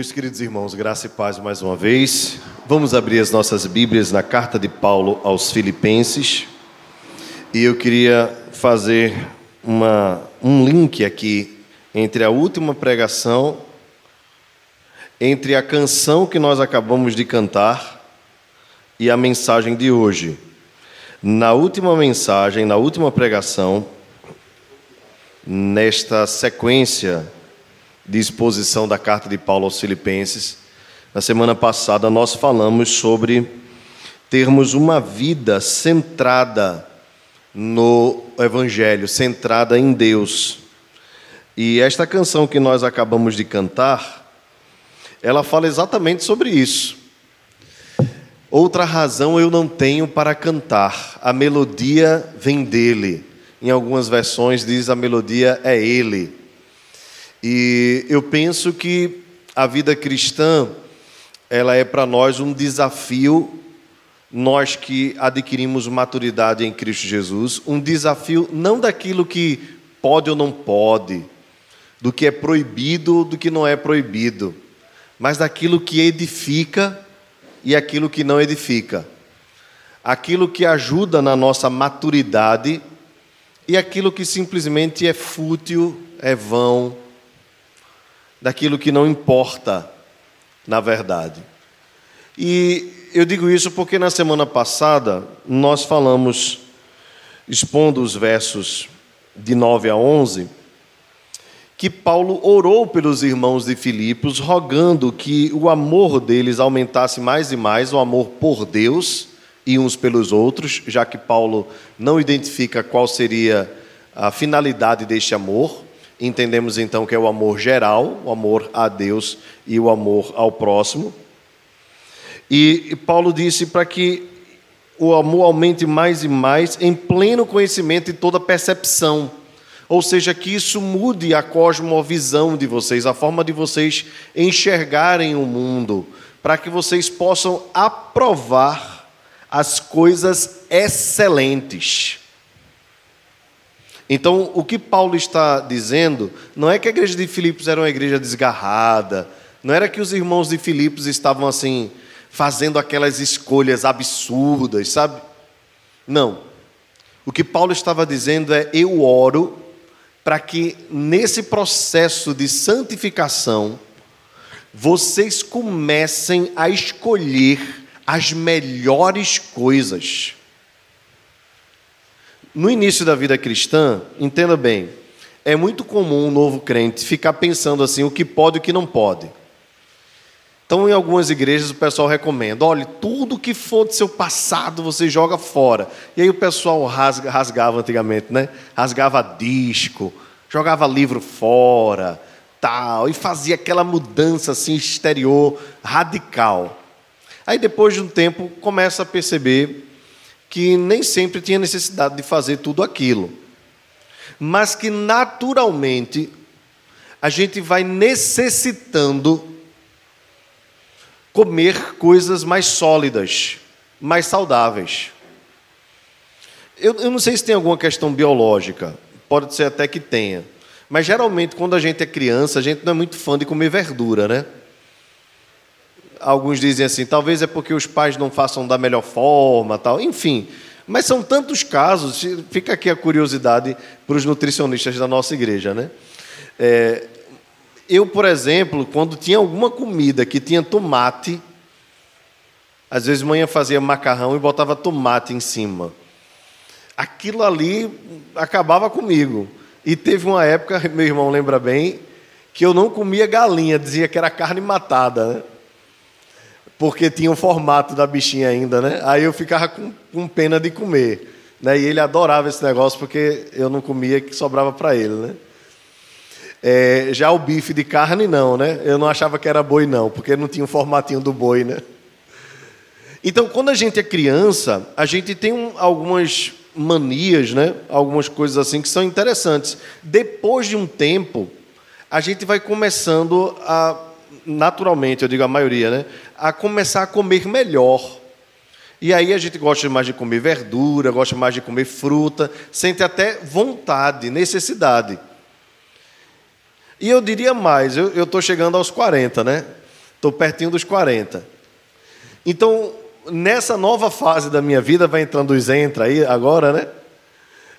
Meus queridos irmãos, graça e paz mais uma vez. Vamos abrir as nossas Bíblias na carta de Paulo aos Filipenses. E eu queria fazer uma, um link aqui entre a última pregação, entre a canção que nós acabamos de cantar e a mensagem de hoje. Na última mensagem, na última pregação, nesta sequência de exposição da carta de Paulo aos Filipenses. Na semana passada nós falamos sobre termos uma vida centrada no Evangelho, centrada em Deus. E esta canção que nós acabamos de cantar, ela fala exatamente sobre isso. Outra razão eu não tenho para cantar, a melodia vem dele. Em algumas versões diz a melodia é ele. E eu penso que a vida cristã, ela é para nós um desafio, nós que adquirimos maturidade em Cristo Jesus, um desafio não daquilo que pode ou não pode, do que é proibido ou do que não é proibido, mas daquilo que edifica e aquilo que não edifica. Aquilo que ajuda na nossa maturidade e aquilo que simplesmente é fútil, é vão, daquilo que não importa na verdade. E eu digo isso porque na semana passada nós falamos, expondo os versos de 9 a 11, que Paulo orou pelos irmãos de Filipos, rogando que o amor deles aumentasse mais e mais, o amor por Deus e uns pelos outros, já que Paulo não identifica qual seria a finalidade deste amor. Entendemos então que é o amor geral, o amor a Deus e o amor ao próximo. E Paulo disse para que o amor aumente mais e mais em pleno conhecimento e toda percepção. Ou seja, que isso mude a cosmovisão de vocês, a forma de vocês enxergarem o mundo, para que vocês possam aprovar as coisas excelentes. Então, o que Paulo está dizendo não é que a igreja de Filipos era uma igreja desgarrada, não era que os irmãos de Filipos estavam assim, fazendo aquelas escolhas absurdas, sabe? Não. O que Paulo estava dizendo é: eu oro para que nesse processo de santificação, vocês comecem a escolher as melhores coisas. No início da vida cristã, entenda bem, é muito comum um novo crente ficar pensando assim o que pode e o que não pode. Então, em algumas igrejas, o pessoal recomenda: olhe, tudo que for do seu passado você joga fora. E aí o pessoal rasga, rasgava antigamente, né? Rasgava disco, jogava livro fora, tal, e fazia aquela mudança assim exterior radical. Aí depois de um tempo começa a perceber que nem sempre tinha necessidade de fazer tudo aquilo, mas que naturalmente a gente vai necessitando comer coisas mais sólidas, mais saudáveis. Eu, eu, não sei se tem alguma questão biológica, pode ser até que tenha, mas geralmente quando a gente é criança, a gente não é muito fã de comer verdura, né? Alguns dizem assim, talvez é porque os pais não façam da melhor forma, tal, enfim. Mas são tantos casos, fica aqui a curiosidade para os nutricionistas da nossa igreja, né? É, eu, por exemplo, quando tinha alguma comida que tinha tomate, às vezes manhã fazia macarrão e botava tomate em cima. Aquilo ali acabava comigo. E teve uma época, meu irmão lembra bem, que eu não comia galinha, dizia que era carne matada. Né? Porque tinha o formato da bichinha ainda, né? Aí eu ficava com, com pena de comer. Né? E ele adorava esse negócio porque eu não comia que sobrava para ele, né? É, já o bife de carne não, né? Eu não achava que era boi não, porque não tinha o formatinho do boi, né? Então, quando a gente é criança, a gente tem um, algumas manias, né? Algumas coisas assim que são interessantes. Depois de um tempo, a gente vai começando a naturalmente, eu digo a maioria, né, a começar a comer melhor. E aí a gente gosta mais de comer verdura, gosta mais de comer fruta, sente até vontade, necessidade. E eu diria mais, eu estou chegando aos 40, né? Estou pertinho dos 40. Então, nessa nova fase da minha vida, vai entrando os entra aí agora, né?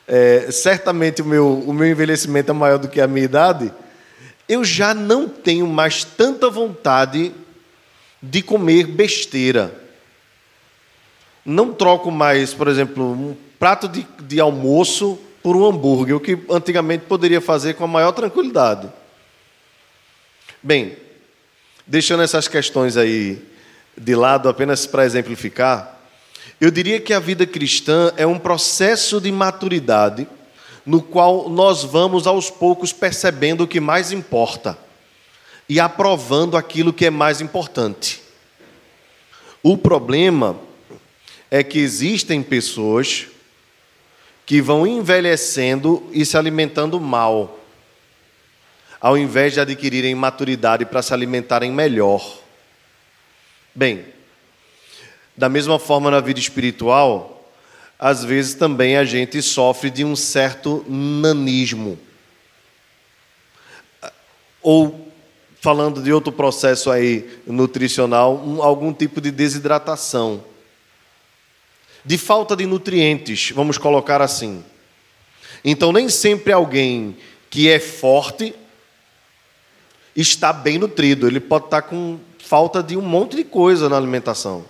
É, certamente o meu, o meu envelhecimento é maior do que a minha idade. Eu já não tenho mais tanta vontade de comer besteira. Não troco mais, por exemplo, um prato de, de almoço por um hambúrguer, o que antigamente poderia fazer com a maior tranquilidade. Bem, deixando essas questões aí de lado apenas para exemplificar, eu diria que a vida cristã é um processo de maturidade no qual nós vamos aos poucos percebendo o que mais importa e aprovando aquilo que é mais importante. O problema é que existem pessoas que vão envelhecendo e se alimentando mal ao invés de adquirirem maturidade para se alimentarem melhor. Bem, da mesma forma na vida espiritual, às vezes também a gente sofre de um certo nanismo. Ou, falando de outro processo aí nutricional, um, algum tipo de desidratação. De falta de nutrientes, vamos colocar assim. Então, nem sempre alguém que é forte está bem nutrido, ele pode estar com falta de um monte de coisa na alimentação.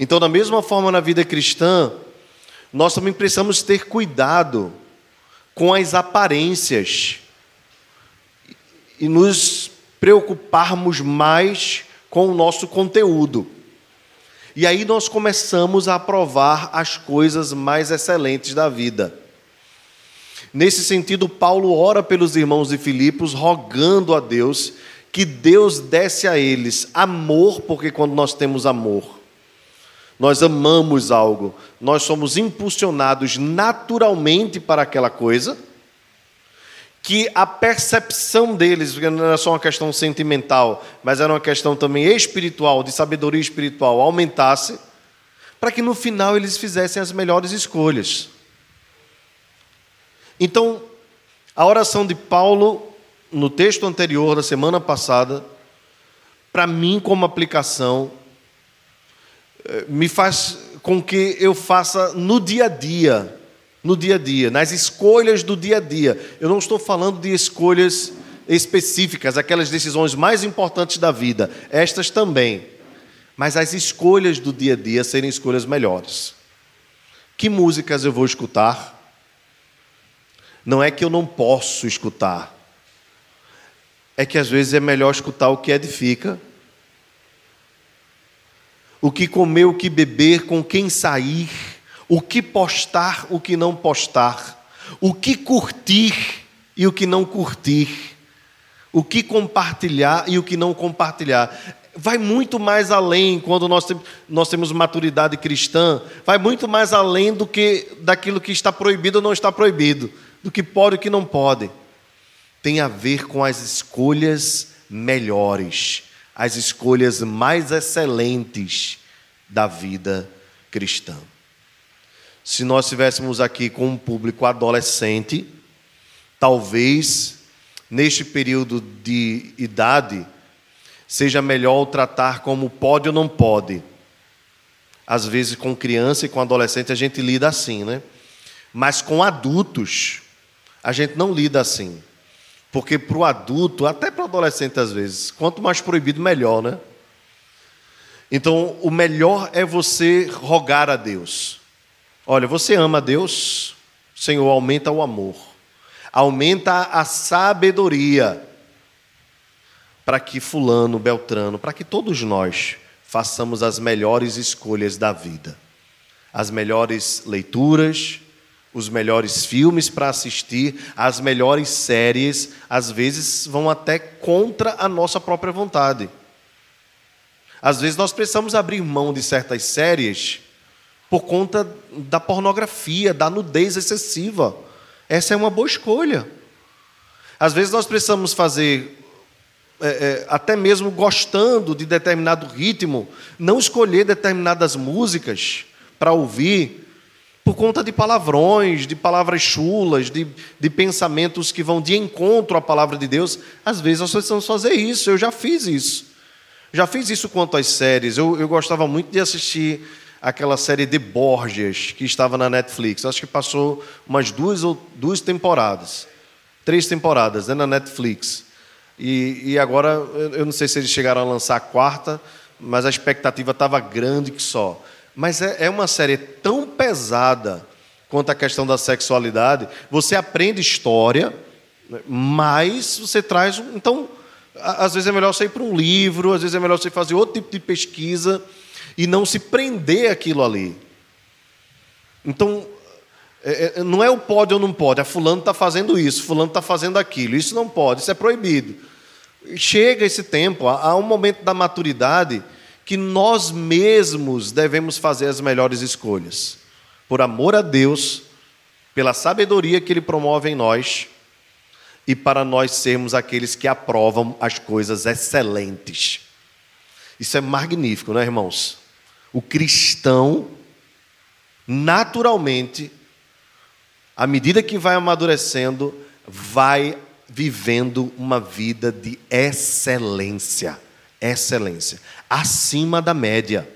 Então, da mesma forma na vida cristã, nós também precisamos ter cuidado com as aparências e nos preocuparmos mais com o nosso conteúdo. E aí nós começamos a aprovar as coisas mais excelentes da vida. Nesse sentido, Paulo ora pelos irmãos de Filipos, rogando a Deus que Deus desse a eles amor, porque quando nós temos amor, nós amamos algo, nós somos impulsionados naturalmente para aquela coisa, que a percepção deles, porque não era só uma questão sentimental, mas era uma questão também espiritual, de sabedoria espiritual, aumentasse, para que no final eles fizessem as melhores escolhas. Então, a oração de Paulo, no texto anterior da semana passada, para mim, como aplicação, eh, me faz com que eu faça no dia a dia, no dia a dia, nas escolhas do dia a dia. Eu não estou falando de escolhas específicas, aquelas decisões mais importantes da vida, estas também. Mas as escolhas do dia a dia serem escolhas melhores. Que músicas eu vou escutar? Não é que eu não posso escutar, é que às vezes é melhor escutar o que edifica, o que comer, o que beber, com quem sair, o que postar, o que não postar, o que curtir e o que não curtir, o que compartilhar e o que não compartilhar. Vai muito mais além quando nós, nós temos maturidade cristã, vai muito mais além do que daquilo que está proibido ou não está proibido do que pode e o que não pode. Tem a ver com as escolhas melhores, as escolhas mais excelentes da vida cristã. Se nós estivéssemos aqui com um público adolescente, talvez neste período de idade seja melhor tratar como pode ou não pode. Às vezes com criança e com adolescente a gente lida assim, né? Mas com adultos a gente não lida assim. Porque para o adulto, até para o adolescente às vezes, quanto mais proibido, melhor, né? Então, o melhor é você rogar a Deus. Olha, você ama Deus, Senhor, aumenta o amor, aumenta a sabedoria, para que Fulano, Beltrano, para que todos nós façamos as melhores escolhas da vida, as melhores leituras, os melhores filmes para assistir, as melhores séries, às vezes vão até contra a nossa própria vontade. Às vezes nós precisamos abrir mão de certas séries por conta da pornografia, da nudez excessiva. Essa é uma boa escolha. Às vezes nós precisamos fazer, é, é, até mesmo gostando de determinado ritmo, não escolher determinadas músicas para ouvir, por conta de palavrões, de palavras chulas, de, de pensamentos que vão de encontro à palavra de Deus. Às vezes nós precisamos fazer isso, eu já fiz isso. Já fiz isso quanto às séries. Eu, eu gostava muito de assistir aquela série de Borges, que estava na Netflix. Acho que passou umas duas ou duas temporadas. Três temporadas né, na Netflix. E, e agora, eu não sei se eles chegaram a lançar a quarta, mas a expectativa estava grande que só. Mas é, é uma série tão pesada quanto à questão da sexualidade. Você aprende história, mas você traz. Então, às vezes é melhor você ir para um livro, às vezes é melhor você fazer outro tipo de pesquisa e não se prender aquilo ali. Então, é, é, não é o pode ou não pode, é fulano está fazendo isso, fulano está fazendo aquilo. Isso não pode, isso é proibido. Chega esse tempo, há um momento da maturidade que nós mesmos devemos fazer as melhores escolhas. Por amor a Deus, pela sabedoria que Ele promove em nós e para nós sermos aqueles que aprovam as coisas excelentes. Isso é magnífico, não é, irmãos? O cristão, naturalmente, à medida que vai amadurecendo, vai vivendo uma vida de excelência. Excelência. Acima da média.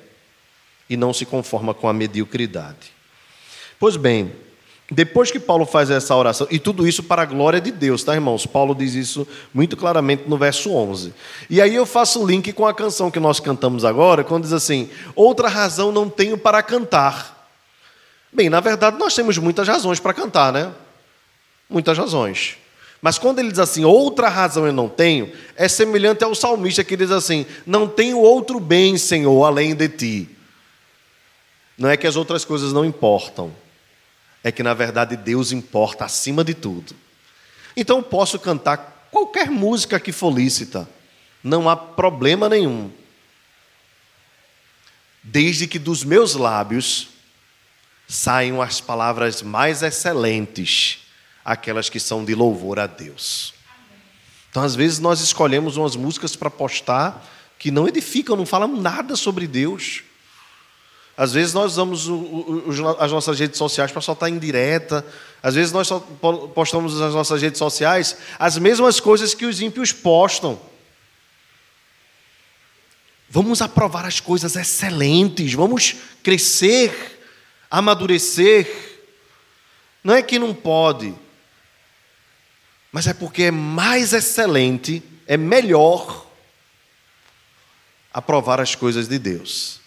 E não se conforma com a mediocridade. Pois bem, depois que Paulo faz essa oração, e tudo isso para a glória de Deus, tá, irmãos? Paulo diz isso muito claramente no verso 11. E aí eu faço o link com a canção que nós cantamos agora, quando diz assim: Outra razão não tenho para cantar. Bem, na verdade, nós temos muitas razões para cantar, né? Muitas razões. Mas quando ele diz assim, outra razão eu não tenho, é semelhante ao salmista que diz assim: Não tenho outro bem, Senhor, além de ti. Não é que as outras coisas não importam é que na verdade Deus importa acima de tudo. Então eu posso cantar qualquer música que for lícita, não há problema nenhum. Desde que dos meus lábios saiam as palavras mais excelentes, aquelas que são de louvor a Deus. Então, às vezes, nós escolhemos umas músicas para postar que não edificam, não falam nada sobre Deus. Às vezes nós usamos as nossas redes sociais para soltar indireta. Às vezes nós postamos nas nossas redes sociais as mesmas coisas que os ímpios postam. Vamos aprovar as coisas excelentes, vamos crescer, amadurecer. Não é que não pode, mas é porque é mais excelente, é melhor aprovar as coisas de Deus.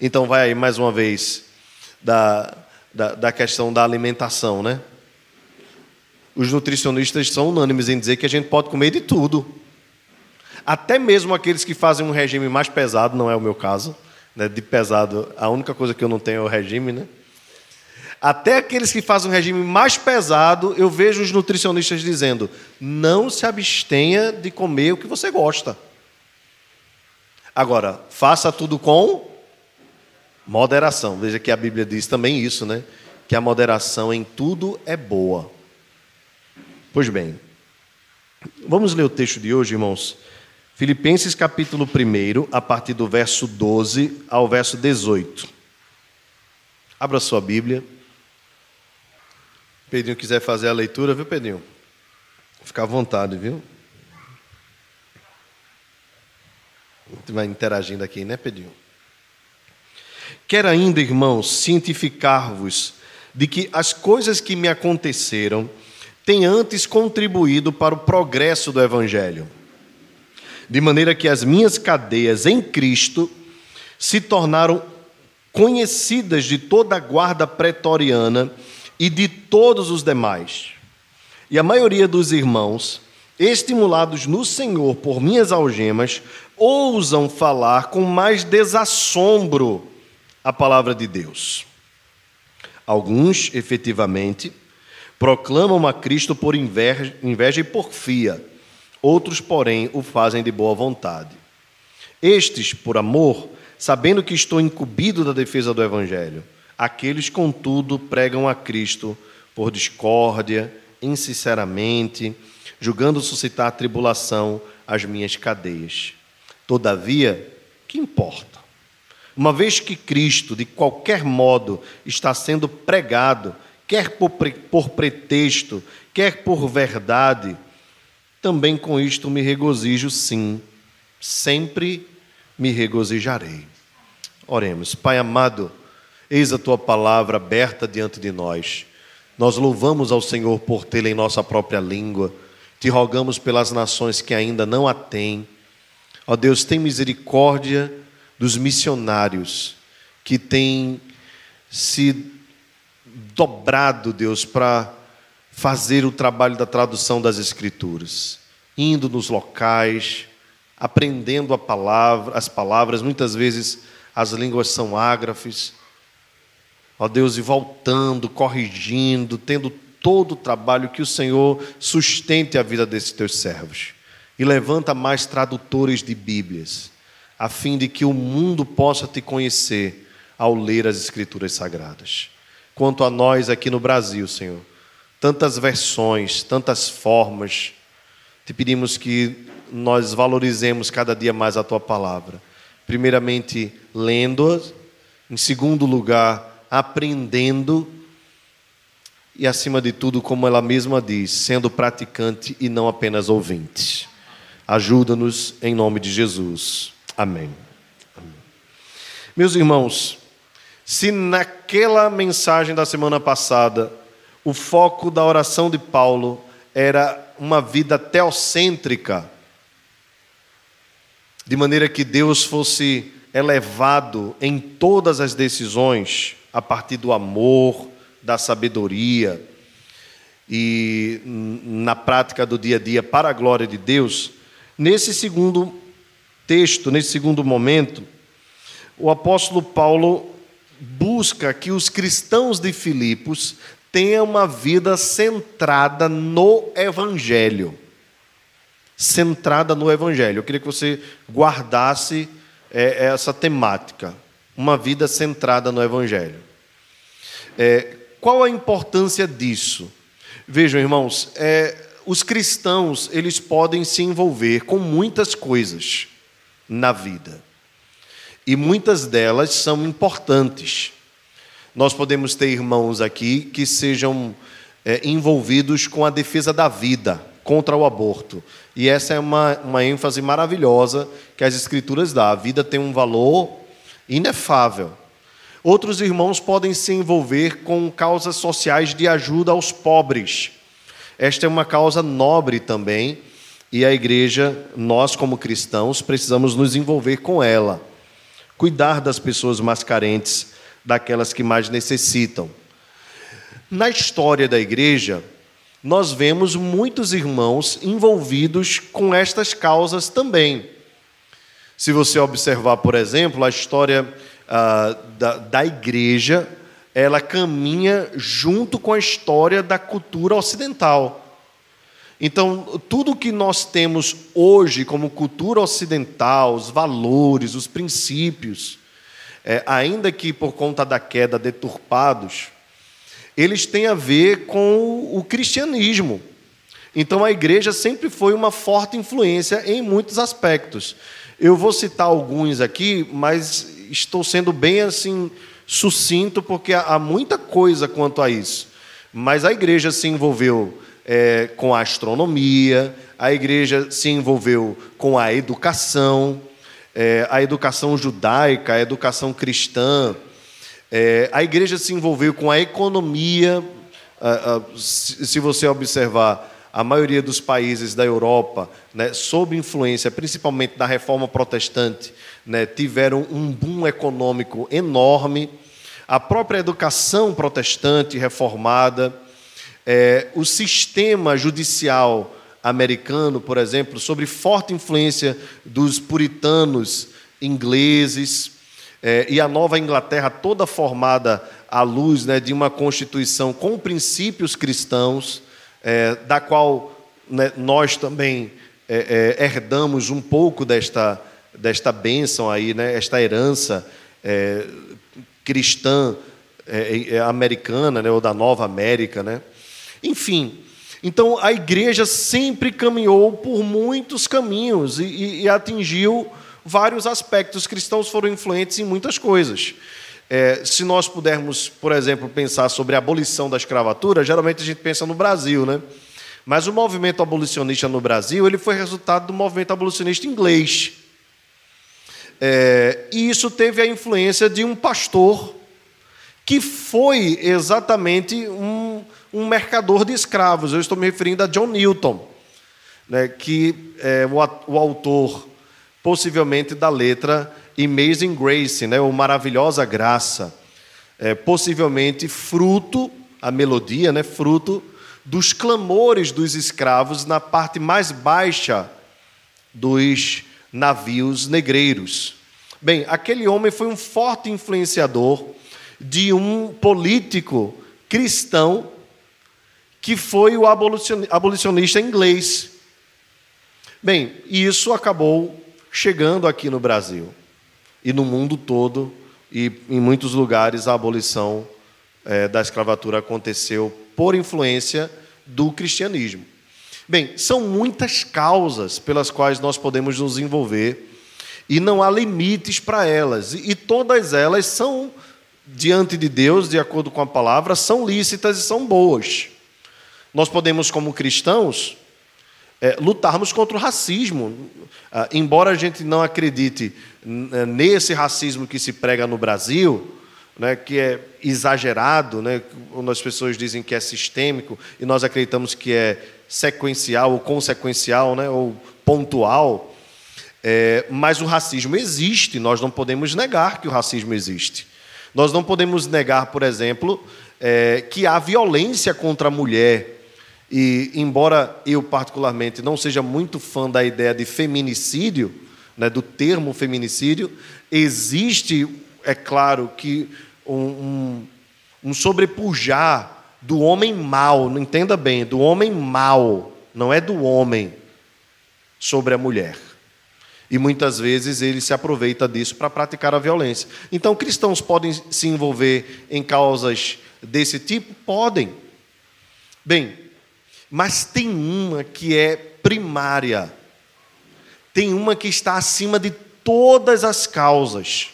Então, vai aí mais uma vez da, da, da questão da alimentação, né? Os nutricionistas são unânimes em dizer que a gente pode comer de tudo. Até mesmo aqueles que fazem um regime mais pesado, não é o meu caso, né? de pesado, a única coisa que eu não tenho é o regime, né? Até aqueles que fazem um regime mais pesado, eu vejo os nutricionistas dizendo: não se abstenha de comer o que você gosta. Agora, faça tudo com Moderação. Veja que a Bíblia diz também isso, né? Que a moderação em tudo é boa. Pois bem, vamos ler o texto de hoje, irmãos. Filipenses capítulo 1, a partir do verso 12 ao verso 18. Abra sua Bíblia. Pedrinho quiser fazer a leitura, viu, Pedrinho? Fica à vontade, viu? A gente vai interagindo aqui, né, Pedrinho? Quero ainda, irmãos, cientificar-vos de que as coisas que me aconteceram têm antes contribuído para o progresso do Evangelho, de maneira que as minhas cadeias em Cristo se tornaram conhecidas de toda a guarda pretoriana e de todos os demais. E a maioria dos irmãos, estimulados no Senhor por minhas algemas, ousam falar com mais desassombro a palavra de Deus. Alguns, efetivamente, proclamam a Cristo por inveja, inveja e porfia, outros, porém, o fazem de boa vontade. Estes, por amor, sabendo que estou incumbido da defesa do Evangelho, aqueles, contudo, pregam a Cristo por discórdia, insinceramente, julgando suscitar tribulação às minhas cadeias. Todavia, que importa? Uma vez que Cristo, de qualquer modo, está sendo pregado, quer por, por pretexto, quer por verdade, também com isto me regozijo, sim, sempre me regozijarei. Oremos. Pai amado, eis a tua palavra aberta diante de nós. Nós louvamos ao Senhor por tê-la em nossa própria língua. Te rogamos pelas nações que ainda não a têm. Ó Deus, tem misericórdia dos missionários que têm se dobrado, Deus, para fazer o trabalho da tradução das Escrituras, indo nos locais, aprendendo palavra, as palavras, muitas vezes as línguas são ágrafes. Ó Deus, e voltando, corrigindo, tendo todo o trabalho que o Senhor sustente a vida desses teus servos. E levanta mais tradutores de Bíblias, a fim de que o mundo possa te conhecer ao ler as Escrituras Sagradas. Quanto a nós aqui no Brasil, Senhor, tantas versões, tantas formas, te pedimos que nós valorizemos cada dia mais a tua palavra. Primeiramente, lendo-a, em segundo lugar, aprendendo e, acima de tudo, como ela mesma diz, sendo praticante e não apenas ouvinte. Ajuda-nos em nome de Jesus. Amém. Amém. Meus irmãos, se naquela mensagem da semana passada o foco da oração de Paulo era uma vida teocêntrica, de maneira que Deus fosse elevado em todas as decisões a partir do amor, da sabedoria e na prática do dia a dia para a glória de Deus. Nesse segundo texto, nesse segundo momento, o apóstolo Paulo busca que os cristãos de Filipos tenham uma vida centrada no evangelho centrada no Evangelho. Eu queria que você guardasse é, essa temática, uma vida centrada no Evangelho. É, qual a importância disso? Vejam, irmãos, é, os cristãos eles podem se envolver com muitas coisas na vida e muitas delas são importantes. Nós podemos ter irmãos aqui que sejam é, envolvidos com a defesa da vida contra o aborto. E essa é uma, uma ênfase maravilhosa que as Escrituras dão. A vida tem um valor inefável. Outros irmãos podem se envolver com causas sociais de ajuda aos pobres. Esta é uma causa nobre também, e a igreja, nós como cristãos, precisamos nos envolver com ela. Cuidar das pessoas mais carentes, daquelas que mais necessitam. Na história da igreja, nós vemos muitos irmãos envolvidos com estas causas também. Se você observar, por exemplo, a história ah, da, da igreja, ela caminha junto com a história da cultura ocidental. Então, tudo que nós temos hoje como cultura ocidental, os valores, os princípios, é, ainda que por conta da queda deturpados, eles têm a ver com o cristianismo. Então a igreja sempre foi uma forte influência em muitos aspectos. Eu vou citar alguns aqui, mas estou sendo bem assim sucinto porque há muita coisa quanto a isso. Mas a igreja se envolveu é, com a astronomia, a igreja se envolveu com a educação, é, a educação judaica, a educação cristã, é, a igreja se envolveu com a economia. se você observar, a maioria dos países da Europa, né, sob influência principalmente da reforma protestante, né, tiveram um boom econômico enorme. A própria educação protestante reformada, é, o sistema judicial americano, por exemplo, sob forte influência dos puritanos ingleses, é, e a Nova Inglaterra toda formada à luz né, de uma constituição com princípios cristãos, é, da qual né, nós também é, é herdamos um pouco desta, desta bênção aí, né, esta herança é, cristã americana, né, ou da Nova América. Né? Enfim, então a igreja sempre caminhou por muitos caminhos e, e, e atingiu vários aspectos. cristãos foram influentes em muitas coisas. É, se nós pudermos, por exemplo, pensar sobre a abolição da escravatura, geralmente a gente pensa no Brasil, né? Mas o movimento abolicionista no Brasil ele foi resultado do movimento abolicionista inglês. é, e isso teve a influência de um pastor que foi exatamente um, um mercador de escravos. Eu estou me referindo a John Newton, né, que é o, o autor, possivelmente, da letra Amazing Grace, né, ou Maravilhosa Graça, é, possivelmente fruto, a melodia, né, fruto dos clamores dos escravos na parte mais baixa dos navios negreiros. Bem, aquele homem foi um forte influenciador de um político cristão que foi o abolicionista inglês. Bem, isso acabou chegando aqui no Brasil e no mundo todo, e em muitos lugares a abolição é, da escravatura aconteceu por influência do cristianismo. Bem, são muitas causas pelas quais nós podemos nos envolver e não há limites para elas, e todas elas são diante de Deus, de acordo com a palavra, são lícitas e são boas. Nós podemos, como cristãos, é, lutarmos contra o racismo. Ah, embora a gente não acredite é, nesse racismo que se prega no Brasil, né, que é exagerado, né, quando as pessoas dizem que é sistêmico e nós acreditamos que é sequencial ou consequencial, né, ou pontual, é, mas o racismo existe, nós não podemos negar que o racismo existe. Nós não podemos negar, por exemplo, é, que há violência contra a mulher. E, embora eu, particularmente, não seja muito fã da ideia de feminicídio, né, do termo feminicídio, existe, é claro, que um, um, um sobrepujar do homem mau, não entenda bem, do homem mau, não é do homem sobre a mulher. E muitas vezes ele se aproveita disso para praticar a violência. Então, cristãos podem se envolver em causas desse tipo? Podem. Bem, mas tem uma que é primária. Tem uma que está acima de todas as causas.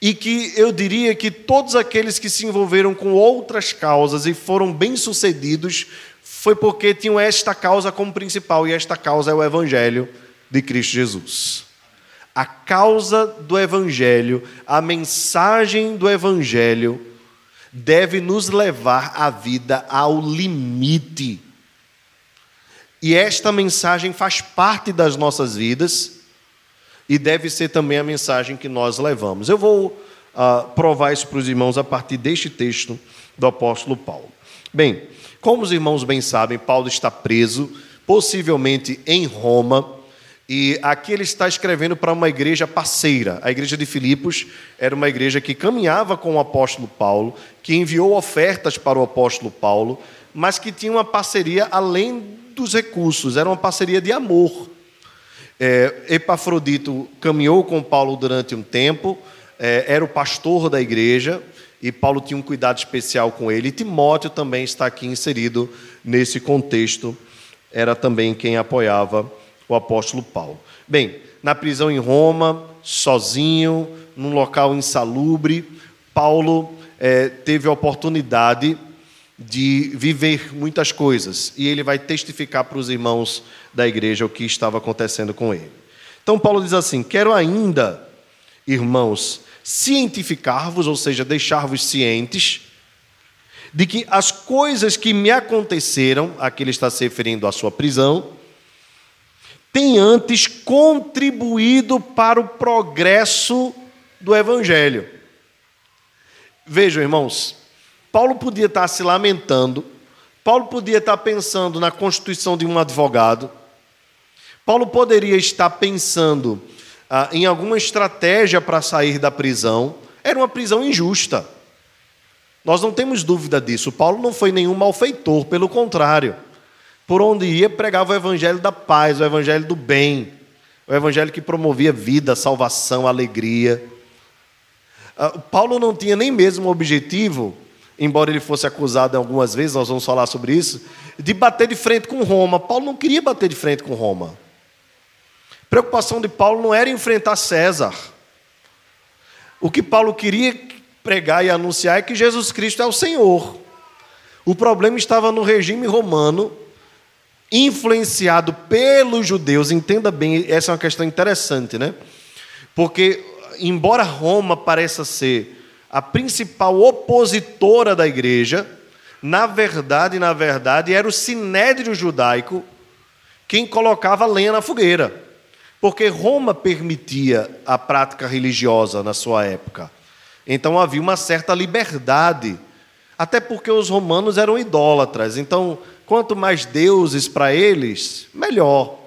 E que eu diria que todos aqueles que se envolveram com outras causas e foram bem-sucedidos foi porque tinham esta causa como principal, e esta causa é o Evangelho de Cristo Jesus. A causa do Evangelho, a mensagem do Evangelho, deve nos levar a vida ao limite. E esta mensagem faz parte das nossas vidas e deve ser também a mensagem que nós levamos. Eu vou uh, provar isso para os irmãos a partir deste texto do apóstolo Paulo. Bem, como os irmãos bem sabem, Paulo está preso, possivelmente em Roma e aqui ele está escrevendo para uma igreja parceira. A igreja de Filipos era uma igreja que caminhava com o apóstolo Paulo, que enviou ofertas para o apóstolo Paulo, mas que tinha uma parceria além dos recursos, era uma parceria de amor. É, Epafrodito caminhou com Paulo durante um tempo, é, era o pastor da igreja, e Paulo tinha um cuidado especial com ele. E Timóteo também está aqui inserido nesse contexto, era também quem apoiava o apóstolo Paulo. Bem, na prisão em Roma, sozinho, num local insalubre, Paulo é, teve a oportunidade de viver muitas coisas e ele vai testificar para os irmãos da igreja o que estava acontecendo com ele. Então, Paulo diz assim: Quero ainda, irmãos, cientificar-vos, ou seja, deixar-vos cientes, de que as coisas que me aconteceram, aqui ele está se referindo à sua prisão, tem antes contribuído para o progresso do Evangelho. Vejam, irmãos, Paulo podia estar se lamentando, Paulo podia estar pensando na constituição de um advogado, Paulo poderia estar pensando ah, em alguma estratégia para sair da prisão, era uma prisão injusta. Nós não temos dúvida disso. Paulo não foi nenhum malfeitor, pelo contrário por onde ia, pregava o evangelho da paz, o evangelho do bem, o evangelho que promovia vida, salvação, alegria. Ah, Paulo não tinha nem mesmo o objetivo, embora ele fosse acusado algumas vezes, nós vamos falar sobre isso, de bater de frente com Roma. Paulo não queria bater de frente com Roma. A preocupação de Paulo não era enfrentar César. O que Paulo queria pregar e anunciar é que Jesus Cristo é o Senhor. O problema estava no regime romano influenciado pelos judeus, entenda bem, essa é uma questão interessante, né? Porque, embora Roma pareça ser a principal opositora da igreja, na verdade, na verdade, era o sinédrio judaico quem colocava lenha na fogueira. Porque Roma permitia a prática religiosa na sua época. Então havia uma certa liberdade, até porque os romanos eram idólatras. Então, quanto mais deuses para eles, melhor.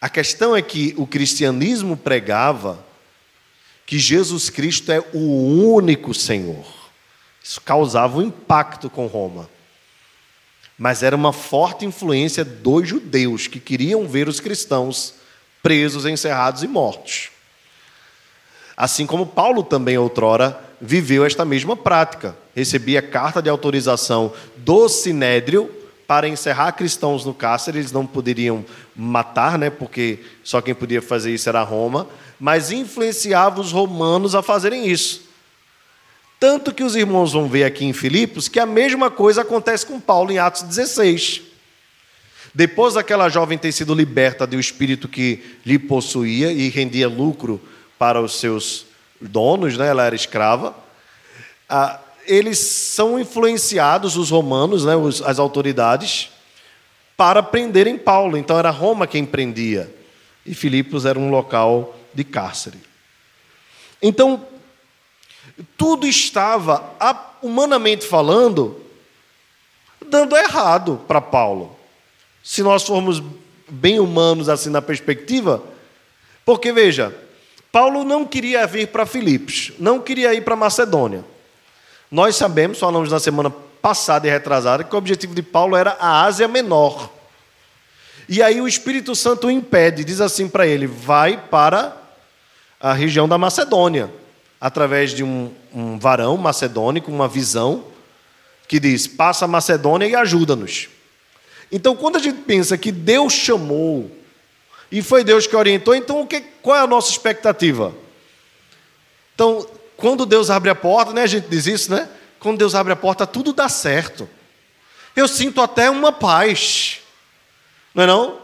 A questão é que o cristianismo pregava que Jesus Cristo é o único Senhor. Isso causava um impacto com Roma. Mas era uma forte influência dos judeus que queriam ver os cristãos presos, encerrados e mortos. Assim como Paulo também outrora viveu esta mesma prática. Recebia carta de autorização do Sinédrio para encerrar cristãos no cárcere, eles não poderiam matar, né, porque só quem podia fazer isso era Roma, mas influenciava os romanos a fazerem isso. Tanto que os irmãos vão ver aqui em Filipos que a mesma coisa acontece com Paulo em Atos 16. Depois daquela jovem ter sido liberta do espírito que lhe possuía e rendia lucro para os seus donos, né? ela era escrava, ah, eles são influenciados, os romanos, né? as autoridades, para prenderem Paulo. Então era Roma quem prendia. E Filipos era um local de cárcere. Então, tudo estava, humanamente falando, dando errado para Paulo. Se nós formos bem humanos assim na perspectiva, porque veja, Paulo não queria vir para Filipos, não queria ir para Macedônia. Nós sabemos, falamos na semana passada e retrasada, que o objetivo de Paulo era a Ásia Menor. E aí o Espírito Santo o impede, diz assim para ele: vai para a região da Macedônia, através de um, um varão macedônico, uma visão, que diz: passa a Macedônia e ajuda-nos. Então, quando a gente pensa que Deus chamou, e foi Deus que orientou, então o que, qual é a nossa expectativa? Então, quando Deus abre a porta, né, a gente diz isso, né? Quando Deus abre a porta, tudo dá certo. Eu sinto até uma paz. Não é não?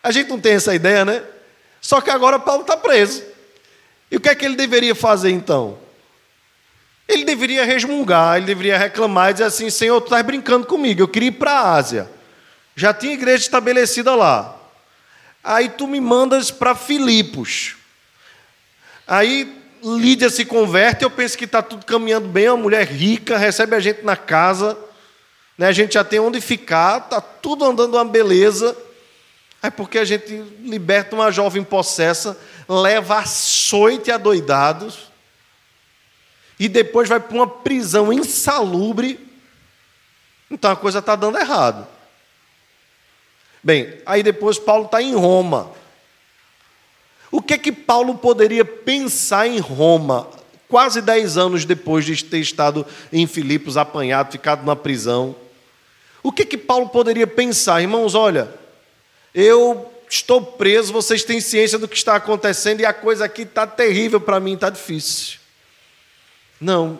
A gente não tem essa ideia, né? Só que agora Paulo está preso. E o que é que ele deveria fazer então? Ele deveria resmungar, ele deveria reclamar e dizer assim: Senhor, tu estás brincando comigo, eu queria ir para a Ásia. Já tinha igreja estabelecida lá. Aí tu me mandas para Filipos. Aí Lídia se converte, eu penso que está tudo caminhando bem, uma mulher rica, recebe a gente na casa, né? a gente já tem onde ficar, está tudo andando uma beleza. Aí porque a gente liberta uma jovem possessa, leva açoite a doidados, e depois vai para uma prisão insalubre, então a coisa está dando errado. Bem, aí depois Paulo está em Roma. O que é que Paulo poderia pensar em Roma, quase dez anos depois de ter estado em Filipos, apanhado, ficado na prisão? O que é que Paulo poderia pensar? Irmãos, olha, eu estou preso, vocês têm ciência do que está acontecendo e a coisa aqui está terrível para mim, está difícil. Não.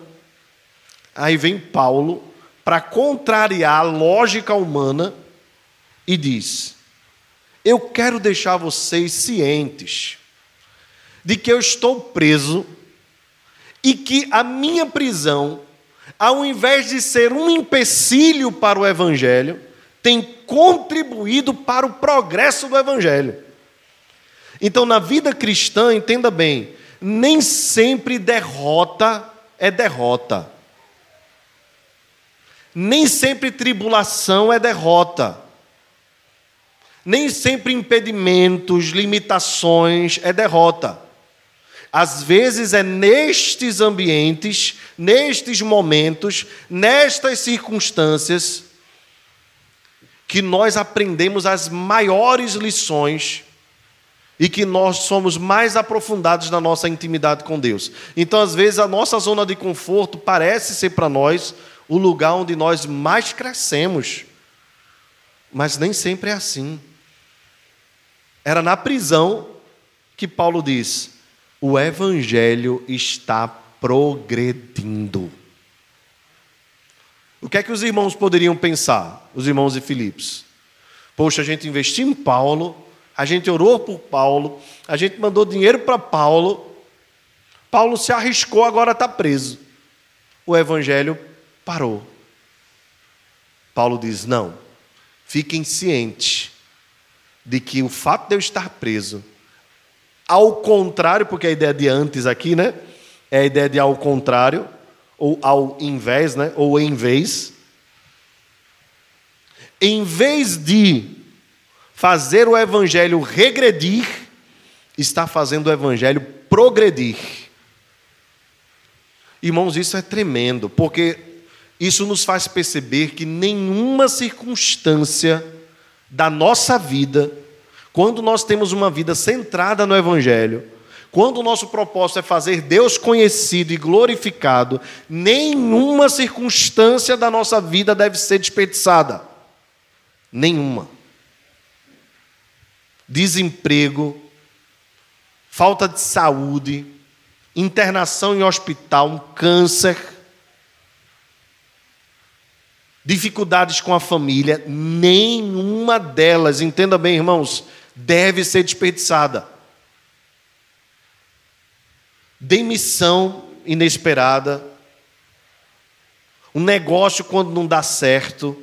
Aí vem Paulo para contrariar a lógica humana e diz: Eu quero deixar vocês cientes de que eu estou preso e que a minha prisão, ao invés de ser um empecilho para o Evangelho, tem contribuído para o progresso do Evangelho. Então, na vida cristã, entenda bem, nem sempre derrota é derrota. Nem sempre tribulação é derrota. Nem sempre impedimentos, limitações é derrota. Às vezes é nestes ambientes, nestes momentos, nestas circunstâncias, que nós aprendemos as maiores lições e que nós somos mais aprofundados na nossa intimidade com Deus. Então, às vezes, a nossa zona de conforto parece ser para nós o lugar onde nós mais crescemos, mas nem sempre é assim. Era na prisão que Paulo diz: o evangelho está progredindo. O que é que os irmãos poderiam pensar, os irmãos de Filipos? Poxa, a gente investiu em Paulo, a gente orou por Paulo, a gente mandou dinheiro para Paulo. Paulo se arriscou, agora está preso. O evangelho parou. Paulo diz: não, fiquem cientes de que o fato de eu estar preso, ao contrário, porque a ideia de antes aqui, né? É a ideia de ao contrário, ou ao invés, né? Ou em vez. Em vez de fazer o evangelho regredir, está fazendo o evangelho progredir. Irmãos, isso é tremendo, porque isso nos faz perceber que nenhuma circunstância da nossa vida, quando nós temos uma vida centrada no Evangelho, quando o nosso propósito é fazer Deus conhecido e glorificado, nenhuma circunstância da nossa vida deve ser desperdiçada. Nenhuma desemprego, falta de saúde, internação em hospital, um câncer, dificuldades com a família, nenhuma delas, entenda bem, irmãos, deve ser desperdiçada. Demissão inesperada, um negócio quando não dá certo,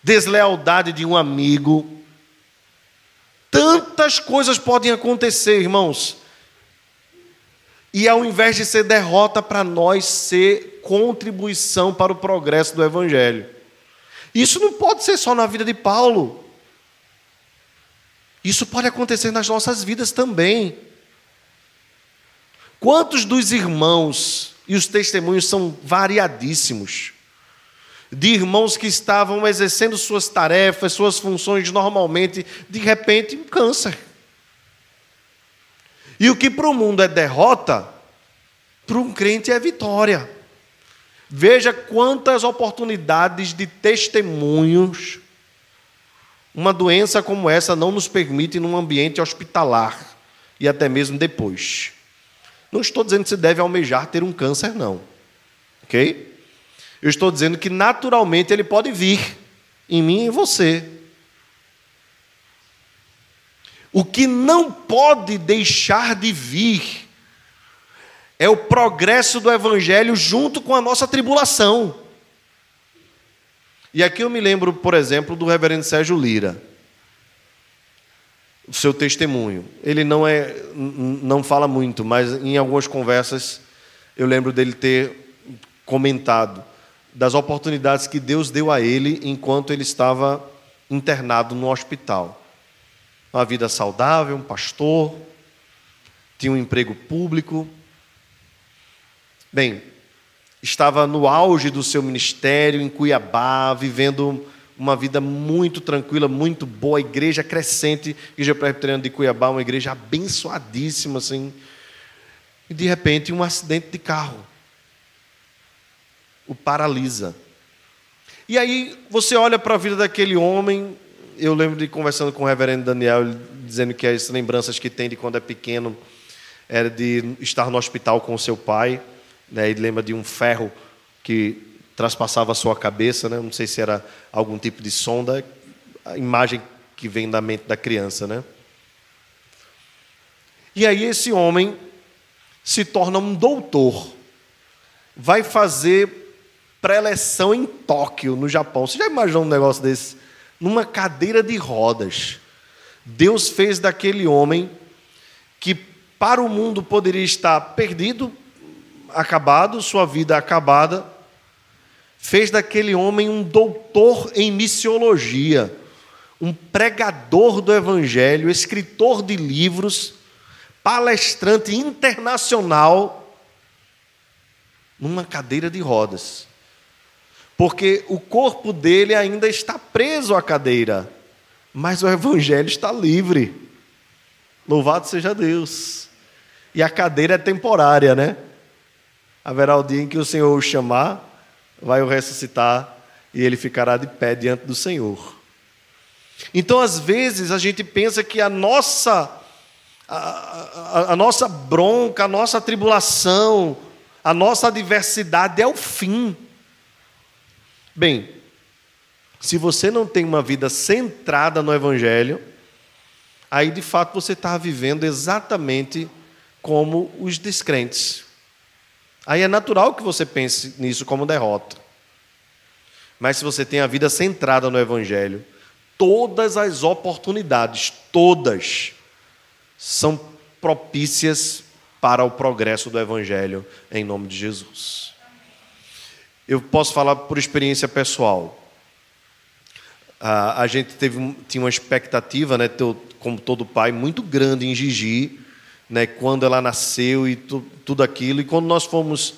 deslealdade de um amigo. Tantas coisas podem acontecer, irmãos. E ao invés de ser derrota para nós, ser contribuição para o progresso do Evangelho. Isso não pode ser só na vida de Paulo. Isso pode acontecer nas nossas vidas também. Quantos dos irmãos, e os testemunhos são variadíssimos, de irmãos que estavam exercendo suas tarefas, suas funções normalmente, de repente, um câncer. E o que para o mundo é derrota, para um crente é vitória. Veja quantas oportunidades de testemunhos uma doença como essa não nos permite num ambiente hospitalar e até mesmo depois. Não estou dizendo que se deve almejar ter um câncer, não. Ok? Eu estou dizendo que naturalmente ele pode vir em mim e em você. O que não pode deixar de vir é o progresso do Evangelho junto com a nossa tribulação. E aqui eu me lembro, por exemplo, do reverendo Sérgio Lira. O seu testemunho. Ele não é não fala muito, mas em algumas conversas eu lembro dele ter comentado das oportunidades que Deus deu a ele enquanto ele estava internado no hospital. Uma vida saudável, um pastor, tinha um emprego público. Bem, estava no auge do seu ministério em Cuiabá, vivendo uma vida muito tranquila, muito boa, igreja crescente, igreja presbiteriana de Cuiabá, uma igreja abençoadíssima, assim. E de repente um acidente de carro o paralisa. E aí você olha para a vida daquele homem, eu lembro de conversando com o reverendo Daniel, dizendo que as lembranças que tem de quando é pequeno era de estar no hospital com o seu pai, né? ele lembra de um ferro que traspassava a sua cabeça, né? não sei se era algum tipo de sonda, a imagem que vem da mente da criança. Né? E aí esse homem se torna um doutor, vai fazer pré-eleção em Tóquio, no Japão. Você já imaginou um negócio desse? Numa cadeira de rodas. Deus fez daquele homem que para o mundo poderia estar perdido, acabado, sua vida acabada, fez daquele homem um doutor em missiologia, um pregador do evangelho, escritor de livros, palestrante internacional, numa cadeira de rodas porque o corpo dele ainda está preso à cadeira, mas o evangelho está livre. Louvado seja Deus. E a cadeira é temporária, né? Haverá o dia em que o Senhor o chamar, vai o ressuscitar e ele ficará de pé diante do Senhor. Então, às vezes, a gente pensa que a nossa, a, a, a nossa bronca, a nossa tribulação, a nossa adversidade é o fim. Bem, Se você não tem uma vida centrada no Evangelho, aí de fato você está vivendo exatamente como os descrentes. Aí é natural que você pense nisso como derrota. Mas se você tem a vida centrada no Evangelho, todas as oportunidades, todas, são propícias para o progresso do Evangelho em nome de Jesus. Eu posso falar por experiência pessoal. A, gente teve, tinha uma expectativa, né, como todo pai, muito grande em Gigi, né, quando ela nasceu e tu, tudo aquilo. E quando nós fomos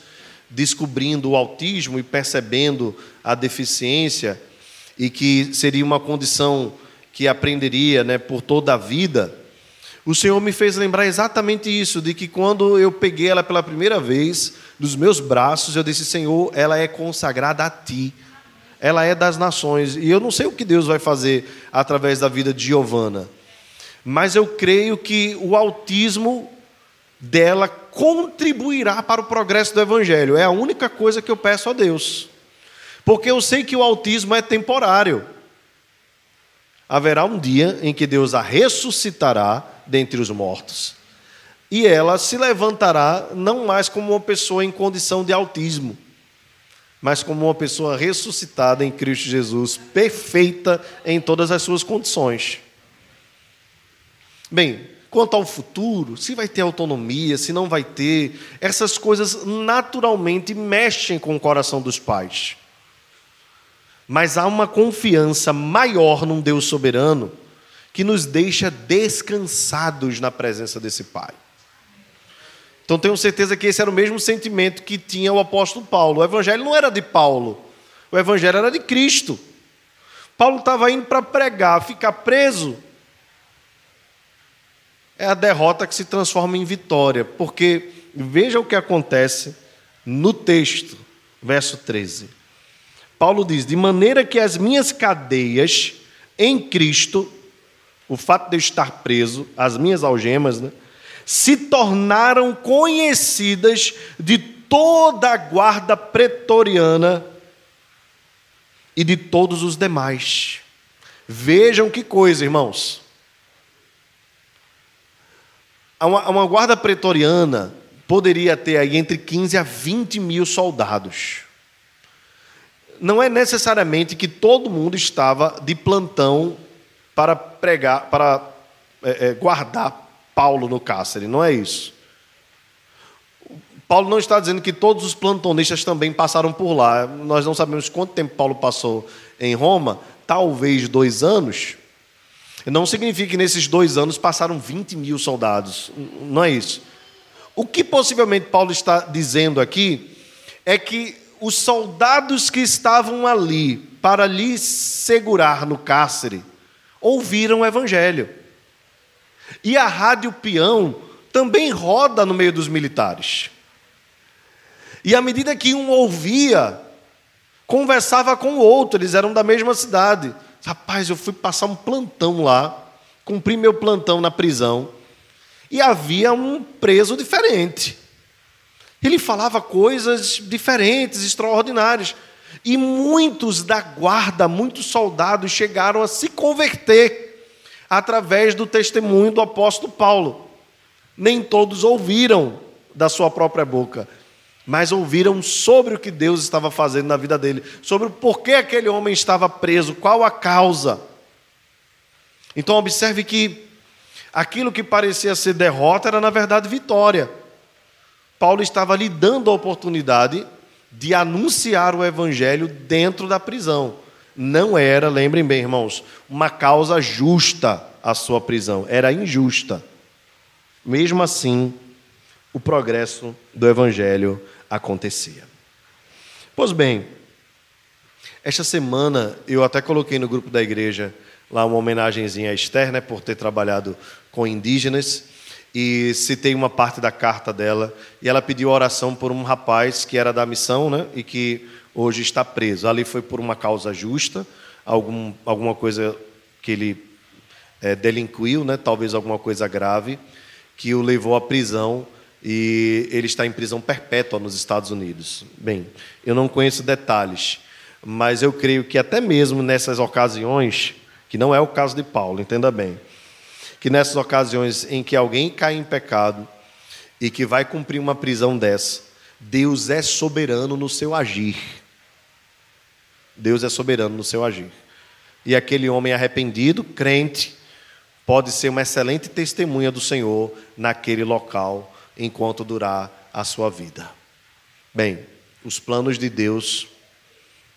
descobrindo o autismo e percebendo a deficiência, e que seria uma condição que aprenderia né, por toda a vida, o Senhor me fez lembrar exatamente isso, de que quando eu peguei ela pela primeira vez dos meus braços, eu disse: Senhor, ela é consagrada a Ti, ela é das nações, e eu não sei o que Deus vai fazer através da vida de Giovana, mas eu creio que o autismo dela contribuirá para o progresso do Evangelho, é a única coisa que eu peço a Deus, porque eu sei que o autismo é temporário. Haverá um dia em que Deus a ressuscitará dentre os mortos. E ela se levantará não mais como uma pessoa em condição de autismo, mas como uma pessoa ressuscitada em Cristo Jesus, perfeita em todas as suas condições. Bem, quanto ao futuro, se vai ter autonomia, se não vai ter, essas coisas naturalmente mexem com o coração dos pais mas há uma confiança maior num Deus soberano que nos deixa descansados na presença desse Pai. Então tenho certeza que esse era o mesmo sentimento que tinha o apóstolo Paulo. O evangelho não era de Paulo, o evangelho era de Cristo. Paulo estava indo para pregar, ficar preso. É a derrota que se transforma em vitória, porque veja o que acontece no texto, verso 13. Paulo diz: de maneira que as minhas cadeias em Cristo, o fato de eu estar preso, as minhas algemas, né, se tornaram conhecidas de toda a guarda pretoriana e de todos os demais. Vejam que coisa, irmãos. Uma, uma guarda pretoriana poderia ter aí entre 15 a 20 mil soldados não é necessariamente que todo mundo estava de plantão para pregar, para é, é, guardar Paulo no cárcere, não é isso. Paulo não está dizendo que todos os plantonistas também passaram por lá. Nós não sabemos quanto tempo Paulo passou em Roma, talvez dois anos. Não significa que nesses dois anos passaram 20 mil soldados, não é isso. O que possivelmente Paulo está dizendo aqui é que os soldados que estavam ali para lhe segurar no cárcere ouviram o evangelho. E a rádio peão também roda no meio dos militares. E à medida que um ouvia, conversava com o outro, eles eram da mesma cidade. Rapaz, eu fui passar um plantão lá, cumpri meu plantão na prisão, e havia um preso diferente. Ele falava coisas diferentes, extraordinárias. E muitos da guarda, muitos soldados chegaram a se converter através do testemunho do apóstolo Paulo. Nem todos ouviram da sua própria boca, mas ouviram sobre o que Deus estava fazendo na vida dele, sobre o porquê aquele homem estava preso, qual a causa. Então, observe que aquilo que parecia ser derrota era, na verdade, vitória. Paulo estava lhe dando a oportunidade de anunciar o evangelho dentro da prisão. Não era, lembrem bem, irmãos, uma causa justa a sua prisão, era injusta. Mesmo assim, o progresso do evangelho acontecia. Pois bem, esta semana eu até coloquei no grupo da igreja lá uma homenagenzinha a Esther, né, por ter trabalhado com indígenas e citei uma parte da carta dela, e ela pediu oração por um rapaz que era da missão, né, e que hoje está preso. Ali foi por uma causa justa, algum, alguma coisa que ele é, delinquiu, né, talvez alguma coisa grave, que o levou à prisão e ele está em prisão perpétua nos Estados Unidos. Bem, eu não conheço detalhes, mas eu creio que até mesmo nessas ocasiões, que não é o caso de Paulo, entenda bem, que nessas ocasiões em que alguém cai em pecado e que vai cumprir uma prisão dessa, Deus é soberano no seu agir. Deus é soberano no seu agir. E aquele homem arrependido, crente, pode ser uma excelente testemunha do Senhor naquele local enquanto durar a sua vida. Bem, os planos de Deus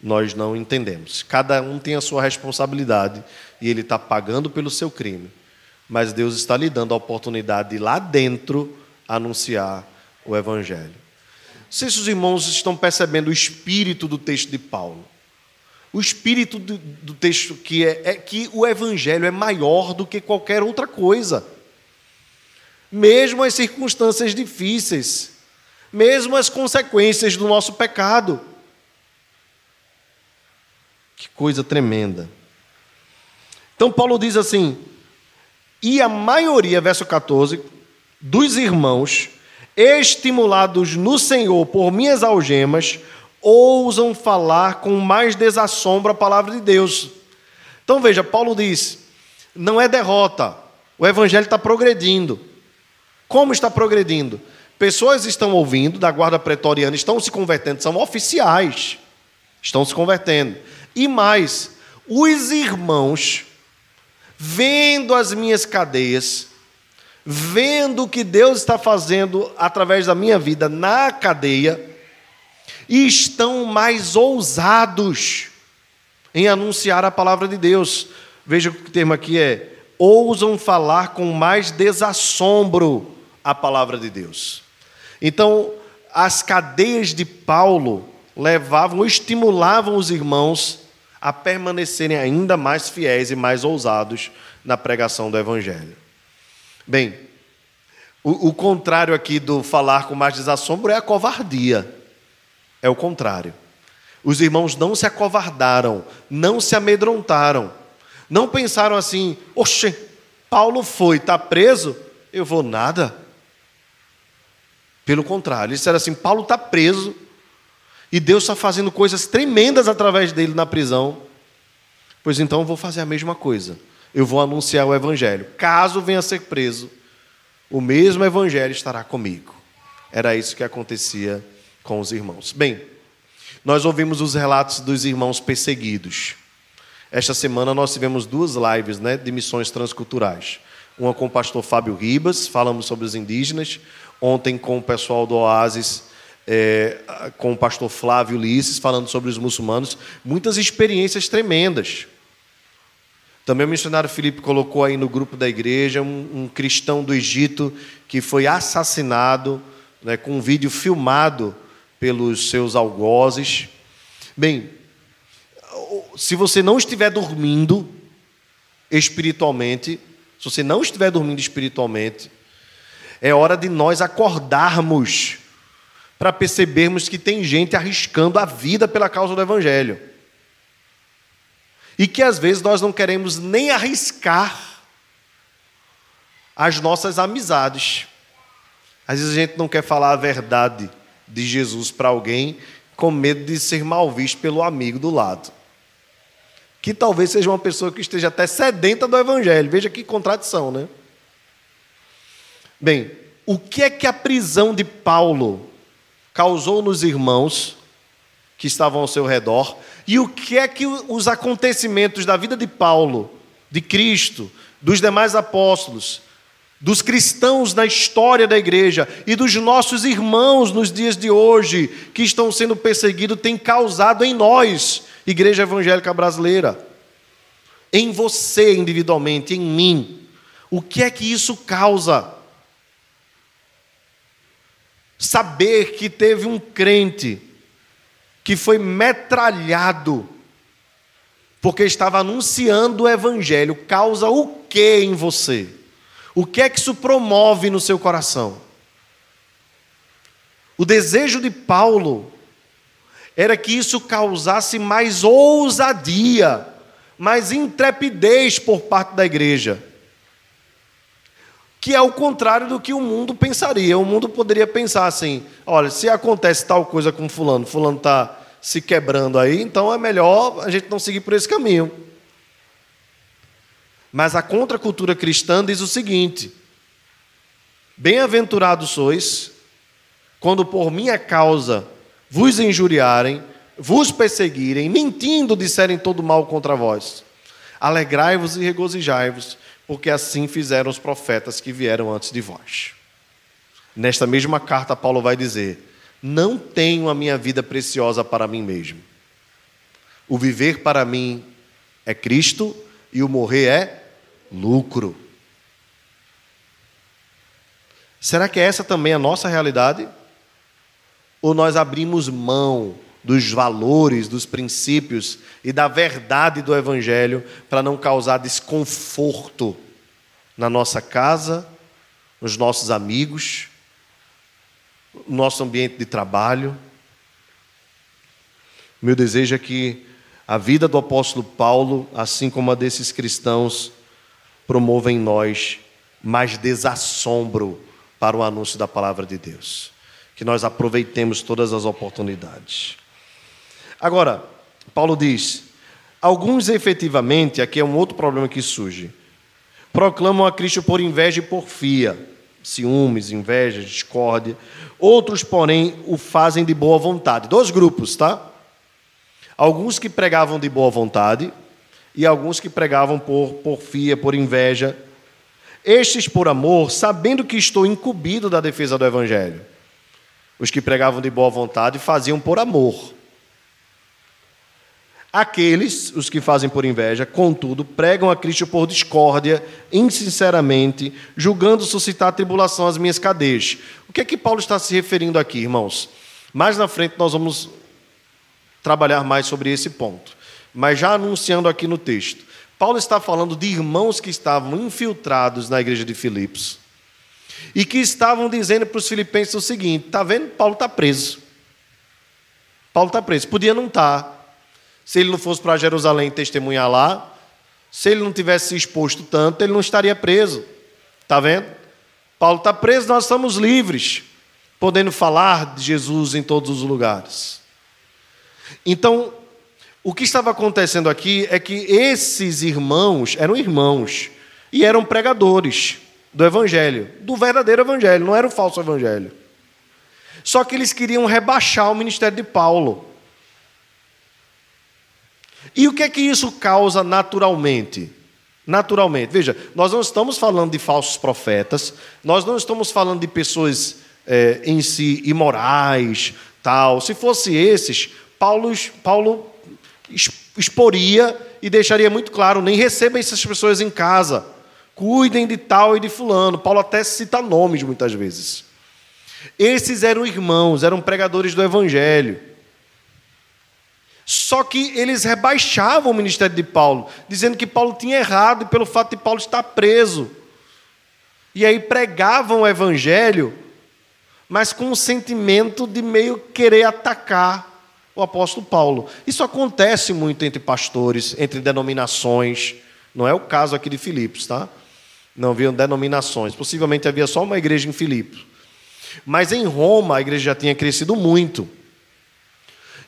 nós não entendemos. Cada um tem a sua responsabilidade e ele está pagando pelo seu crime. Mas Deus está lhe dando a oportunidade de lá dentro anunciar o Evangelho. Não sei se os irmãos estão percebendo o espírito do texto de Paulo. O espírito do, texto que é, é que o Evangelho é maior do que qualquer outra coisa. Mesmo as circunstâncias difíceis, mesmo as consequências do nosso pecado. Que coisa tremenda. Então, Paulo diz assim: e a maioria, verso 14, dos irmãos, estimulados no Senhor por minhas algemas, ousam falar com mais desassombro a palavra de Deus. Então veja, Paulo diz: não é derrota, o evangelho está progredindo. Como está progredindo? Pessoas estão ouvindo da guarda pretoriana, estão se convertendo, são oficiais, estão se convertendo. E mais, os irmãos, vendo as minhas cadeias, vendo o que Deus está fazendo através da minha vida na cadeia, estão mais ousados em anunciar a palavra de Deus. Veja o termo aqui é: ousam falar com mais desassombro a palavra de Deus. Então, as cadeias de Paulo levavam, estimulavam os irmãos a permanecerem ainda mais fiéis e mais ousados na pregação do Evangelho. Bem, o, o contrário aqui do falar com mais desassombro é a covardia. É o contrário. Os irmãos não se acovardaram, não se amedrontaram, não pensaram assim: oxe, Paulo foi, está preso, eu vou nada. Pelo contrário, eles disseram assim: Paulo está preso, e Deus está fazendo coisas tremendas através dele na prisão. Pois então eu vou fazer a mesma coisa. Eu vou anunciar o Evangelho. Caso venha a ser preso, o mesmo Evangelho estará comigo. Era isso que acontecia com os irmãos. Bem, nós ouvimos os relatos dos irmãos perseguidos. Esta semana nós tivemos duas lives né, de missões transculturais. Uma com o pastor Fábio Ribas, falamos sobre os indígenas. Ontem com o pessoal do Oasis é, com o pastor Flávio Ulisses, falando sobre os muçulmanos, muitas experiências tremendas. Também o missionário Felipe colocou aí no grupo da igreja um, um cristão do Egito que foi assassinado né, com um vídeo filmado pelos seus algozes. Bem, se você não estiver dormindo espiritualmente, se você não estiver dormindo espiritualmente, é hora de nós acordarmos para percebermos que tem gente arriscando a vida pela causa do Evangelho. E que às vezes nós não queremos nem arriscar as nossas amizades. Às vezes a gente não quer falar a verdade de Jesus para alguém com medo de ser mal visto pelo amigo do lado. Que talvez seja uma pessoa que esteja até sedenta do Evangelho. Veja que contradição, né? Bem, o que é que a prisão de Paulo causou nos irmãos que estavam ao seu redor e o que é que os acontecimentos da vida de Paulo, de Cristo, dos demais apóstolos, dos cristãos na história da igreja e dos nossos irmãos nos dias de hoje que estão sendo perseguidos têm causado em nós, Igreja Evangélica Brasileira, em você individualmente, em mim. O que é que isso causa? Saber que teve um crente que foi metralhado porque estava anunciando o evangelho, causa o que em você? O que é que isso promove no seu coração? O desejo de Paulo era que isso causasse mais ousadia, mais intrepidez por parte da igreja que é o contrário do que o mundo pensaria. O mundo poderia pensar assim: olha, se acontece tal coisa com Fulano, Fulano está se quebrando aí, então é melhor a gente não seguir por esse caminho. Mas a contracultura cristã diz o seguinte: Bem-aventurados sois quando por minha causa vos injuriarem, vos perseguirem, mentindo disserem todo mal contra vós. Alegrai-vos e regozijai-vos, porque assim fizeram os profetas que vieram antes de vós. Nesta mesma carta, Paulo vai dizer: Não tenho a minha vida preciosa para mim mesmo. O viver para mim é Cristo e o morrer é lucro. Será que essa também é a nossa realidade? ou nós abrimos mão dos valores, dos princípios e da verdade do Evangelho para não causar desconforto na nossa casa, nos nossos amigos, no nosso ambiente de trabalho. Meu desejo é que a vida do apóstolo Paulo, assim como a desses cristãos, promova em nós mais desassombro para o anúncio da palavra de Deus que nós aproveitemos todas as oportunidades. Agora, Paulo diz: alguns efetivamente, aqui é um outro problema que surge, proclamam a Cristo por inveja e porfia, ciúmes, inveja, discórdia. Outros, porém, o fazem de boa vontade. Dois grupos, tá? Alguns que pregavam de boa vontade e alguns que pregavam por porfia, por inveja. Estes por amor, sabendo que estou incumbido da defesa do Evangelho. Os que pregavam de boa vontade faziam por amor. Aqueles, os que fazem por inveja, contudo, pregam a Cristo por discórdia, insinceramente, julgando suscitar tribulação às minhas cadeias. O que é que Paulo está se referindo aqui, irmãos? Mais na frente nós vamos trabalhar mais sobre esse ponto. Mas já anunciando aqui no texto, Paulo está falando de irmãos que estavam infiltrados na igreja de Filipos e que estavam dizendo para os filipenses o seguinte: está vendo? Paulo está preso. Paulo está preso. Podia não estar. Se ele não fosse para Jerusalém testemunhar lá, se ele não tivesse se exposto tanto, ele não estaria preso. Está vendo? Paulo está preso, nós estamos livres, podendo falar de Jesus em todos os lugares. Então, o que estava acontecendo aqui é que esses irmãos eram irmãos e eram pregadores do Evangelho, do verdadeiro Evangelho, não era o falso Evangelho. Só que eles queriam rebaixar o ministério de Paulo. E o que é que isso causa naturalmente? Naturalmente, veja, nós não estamos falando de falsos profetas, nós não estamos falando de pessoas é, em si imorais, tal. Se fosse esses, Paulo, Paulo exporia e deixaria muito claro: nem recebam essas pessoas em casa. Cuidem de tal e de fulano. Paulo até cita nomes muitas vezes. Esses eram irmãos, eram pregadores do evangelho. Só que eles rebaixavam o ministério de Paulo, dizendo que Paulo tinha errado pelo fato de Paulo estar preso. E aí pregavam o evangelho, mas com um sentimento de meio querer atacar o apóstolo Paulo. Isso acontece muito entre pastores, entre denominações. Não é o caso aqui de Filipos, tá? Não haviam denominações. Possivelmente havia só uma igreja em Filipos. Mas em Roma a igreja já tinha crescido muito.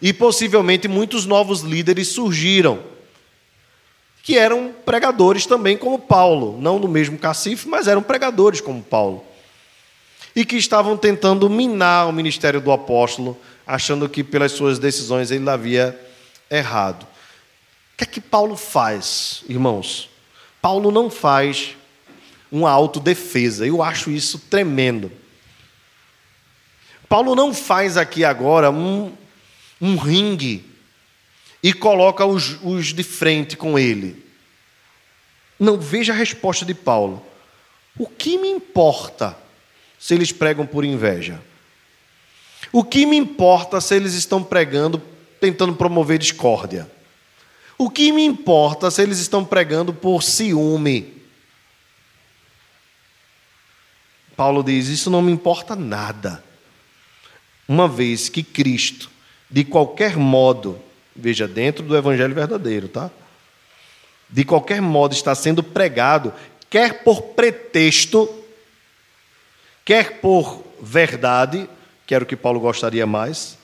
E possivelmente muitos novos líderes surgiram, que eram pregadores também como Paulo, não no mesmo cacife, mas eram pregadores como Paulo. E que estavam tentando minar o ministério do apóstolo, achando que pelas suas decisões ele havia errado. O que é que Paulo faz, irmãos? Paulo não faz uma autodefesa. Eu acho isso tremendo. Paulo não faz aqui agora um, um ringue e coloca os, os de frente com ele. Não, veja a resposta de Paulo. O que me importa se eles pregam por inveja? O que me importa se eles estão pregando, tentando promover discórdia? O que me importa se eles estão pregando por ciúme? Paulo diz: Isso não me importa nada. Uma vez que Cristo, de qualquer modo, veja, dentro do Evangelho verdadeiro, tá? De qualquer modo está sendo pregado, quer por pretexto, quer por verdade, que era o que Paulo gostaria mais,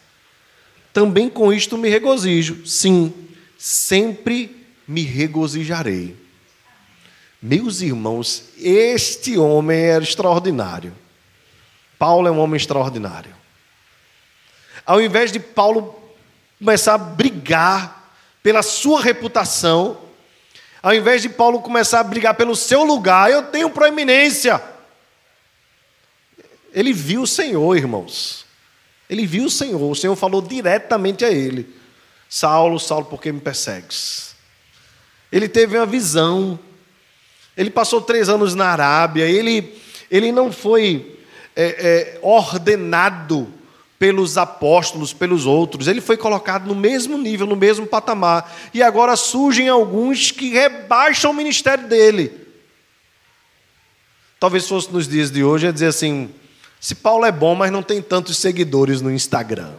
também com isto me regozijo. Sim, sempre me regozijarei. Meus irmãos, este homem era extraordinário. Paulo é um homem extraordinário. Ao invés de Paulo começar a brigar pela sua reputação, ao invés de Paulo começar a brigar pelo seu lugar, eu tenho proeminência. Ele viu o Senhor, irmãos. Ele viu o Senhor. O Senhor falou diretamente a ele: Saulo, Saulo, por que me persegues? Ele teve uma visão. Ele passou três anos na Arábia. Ele, ele não foi é, é, ordenado pelos apóstolos, pelos outros. Ele foi colocado no mesmo nível, no mesmo patamar. E agora surgem alguns que rebaixam o ministério dele. Talvez fosse nos dias de hoje, é dizer assim: se Paulo é bom, mas não tem tantos seguidores no Instagram.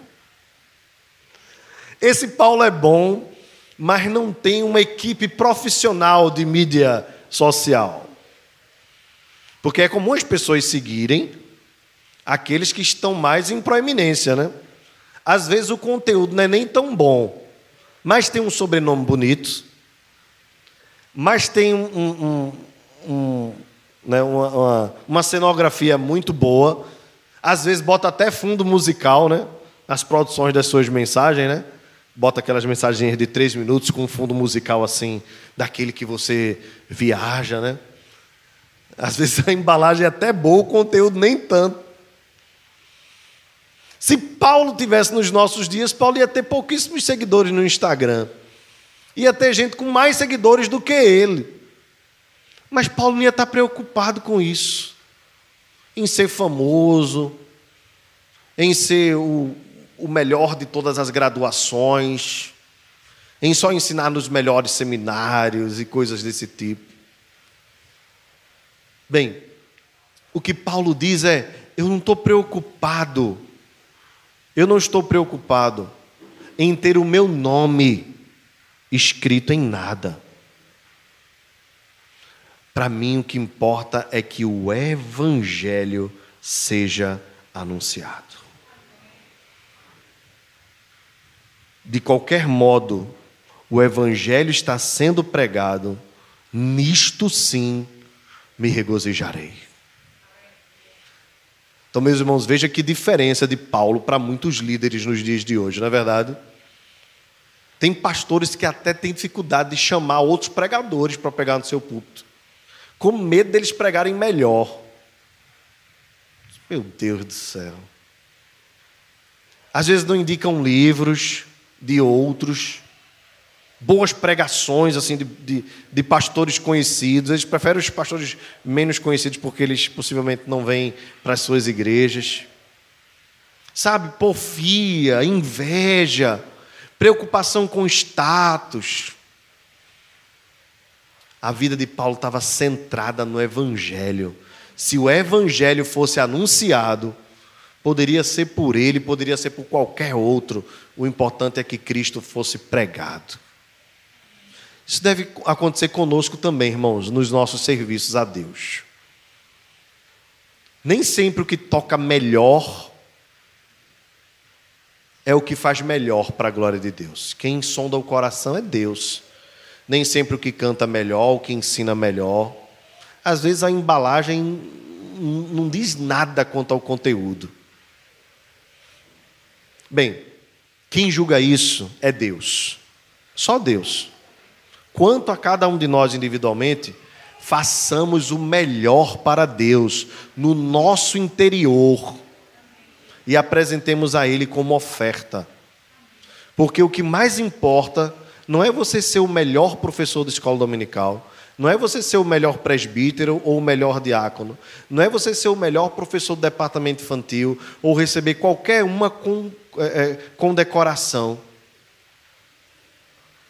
Esse Paulo é bom, mas não tem uma equipe profissional de mídia social. Porque é comum as pessoas seguirem aqueles que estão mais em proeminência, né? Às vezes o conteúdo não é nem tão bom, mas tem um sobrenome bonito, mas tem um, um, um, né, uma, uma, uma, cenografia muito boa, às vezes bota até fundo musical, né? As produções das suas mensagens, né? Bota aquelas mensagens de três minutos com um fundo musical assim, daquele que você viaja, né? Às vezes a embalagem é até boa, o conteúdo nem tanto. Se Paulo tivesse nos nossos dias, Paulo ia ter pouquíssimos seguidores no Instagram. Ia ter gente com mais seguidores do que ele. Mas Paulo não ia estar preocupado com isso. Em ser famoso, em ser o, o melhor de todas as graduações, em só ensinar nos melhores seminários e coisas desse tipo. Bem, o que Paulo diz é: eu não estou preocupado eu não estou preocupado em ter o meu nome escrito em nada. Para mim, o que importa é que o Evangelho seja anunciado. De qualquer modo, o Evangelho está sendo pregado, nisto sim me regozijarei. Então, meus irmãos, veja que diferença de Paulo para muitos líderes nos dias de hoje, não é verdade? Tem pastores que até têm dificuldade de chamar outros pregadores para pregar no seu púlpito, com medo deles pregarem melhor. Meu Deus do céu. Às vezes não indicam livros de outros, boas pregações assim de, de, de, pastores conhecidos. Eles preferem os pastores menos conhecidos porque eles possivelmente não vêm para as suas igrejas. Sabe, porfia, inveja, preocupação com status. A vida de Paulo estava centrada no Evangelho. Se o Evangelho fosse anunciado, poderia ser por ele, poderia ser por qualquer outro. O importante é que Cristo fosse pregado. Isso deve acontecer conosco também, irmãos, nos nossos serviços a Deus. Nem sempre o que toca melhor é o que faz melhor para a glória de Deus. Quem sonda o coração é Deus. Nem sempre o que canta melhor, o que ensina melhor. Às vezes a embalagem não diz nada quanto ao conteúdo. Bem, quem julga isso é Deus. Só Deus. Quanto a cada um de nós individualmente, façamos o melhor para Deus no nosso interior e apresentemos a Ele como oferta. Porque o que mais importa não é você ser o melhor professor da escola dominical, não é você ser o melhor presbítero ou o melhor diácono, não é você ser o melhor professor do departamento infantil ou receber qualquer uma com, é, é condecoração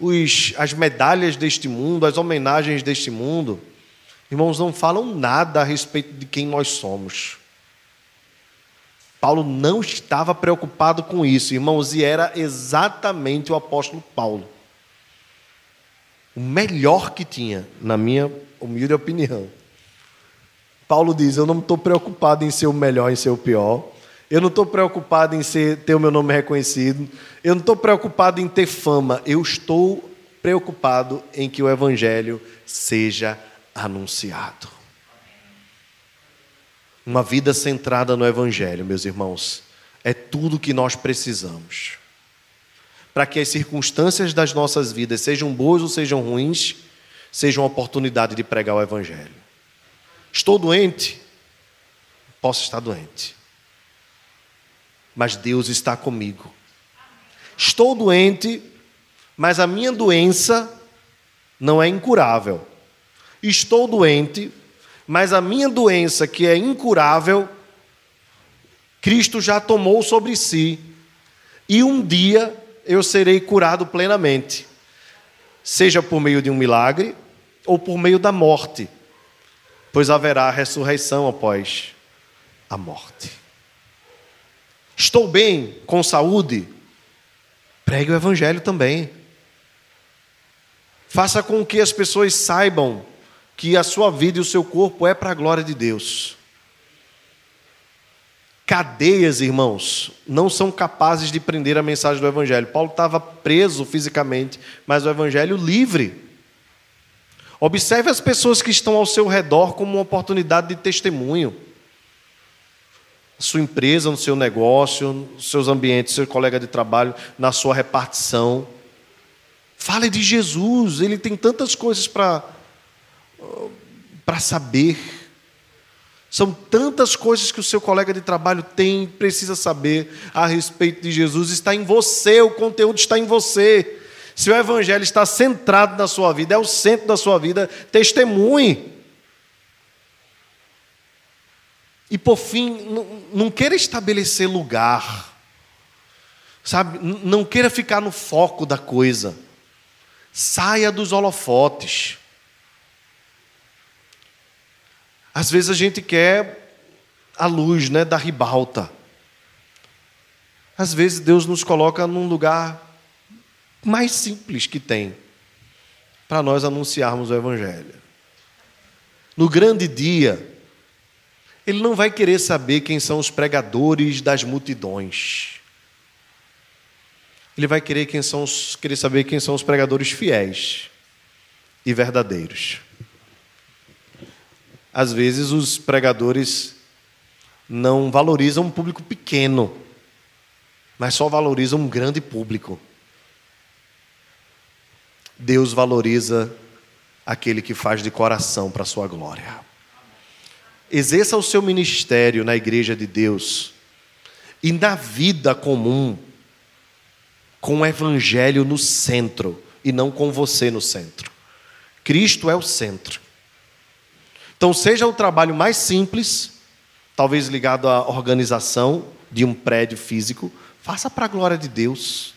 os, as medalhas deste mundo, as homenagens deste mundo, irmãos, não falam nada a respeito de quem nós somos. Paulo não estava preocupado com isso, irmãos, e era exatamente o apóstolo Paulo. O melhor que tinha, na minha humilde opinião. Paulo diz: Eu não estou preocupado em ser o melhor, em ser o pior. Eu não estou preocupado em ser, ter o meu nome reconhecido. Eu não estou preocupado em ter fama. Eu estou preocupado em que o Evangelho seja anunciado. Uma vida centrada no Evangelho, meus irmãos, é tudo que nós precisamos. Para que as circunstâncias das nossas vidas, sejam boas ou sejam ruins, sejam oportunidade de pregar o Evangelho. Estou doente? Posso estar doente mas Deus está comigo. Estou doente, mas a minha doença não é incurável. Estou doente, mas a minha doença, que é incurável, Cristo já tomou sobre si. E um dia eu serei curado plenamente, seja por meio de um milagre ou por meio da morte, pois haverá ressurreição após a morte. Estou bem, com saúde. Pregue o Evangelho também. Faça com que as pessoas saibam que a sua vida e o seu corpo é para a glória de Deus. Cadeias, irmãos, não são capazes de prender a mensagem do Evangelho. Paulo estava preso fisicamente, mas o Evangelho livre. Observe as pessoas que estão ao seu redor como uma oportunidade de testemunho sua empresa, no seu negócio, nos seus ambientes, seu colega de trabalho, na sua repartição. Fale de Jesus, ele tem tantas coisas para para saber. São tantas coisas que o seu colega de trabalho tem, precisa saber a respeito de Jesus. Está em você, o conteúdo está em você. Se o evangelho está centrado na sua vida, é o centro da sua vida, testemunhe. E por fim, não, queira estabelecer lugar, sabe? Não queira ficar no foco da coisa. Saia dos holofotes. Às vezes a gente quer a luz né, da ribalta. Às vezes Deus nos coloca num lugar mais simples que tem para nós anunciarmos o Evangelho. No grande dia, ele não vai querer saber quem são os pregadores das multidões. Ele vai querer, quem são os, querer saber quem são os pregadores fiéis e verdadeiros. Às vezes os pregadores não valorizam um público pequeno, mas só valorizam um grande público. Deus valoriza aquele que faz de coração para a sua glória. Exerça o seu ministério na igreja de Deus e na vida comum, com o evangelho no centro e não com você no centro. Cristo é o centro. Então, seja o trabalho mais simples, talvez ligado à organização de um prédio físico, faça para a glória de Deus.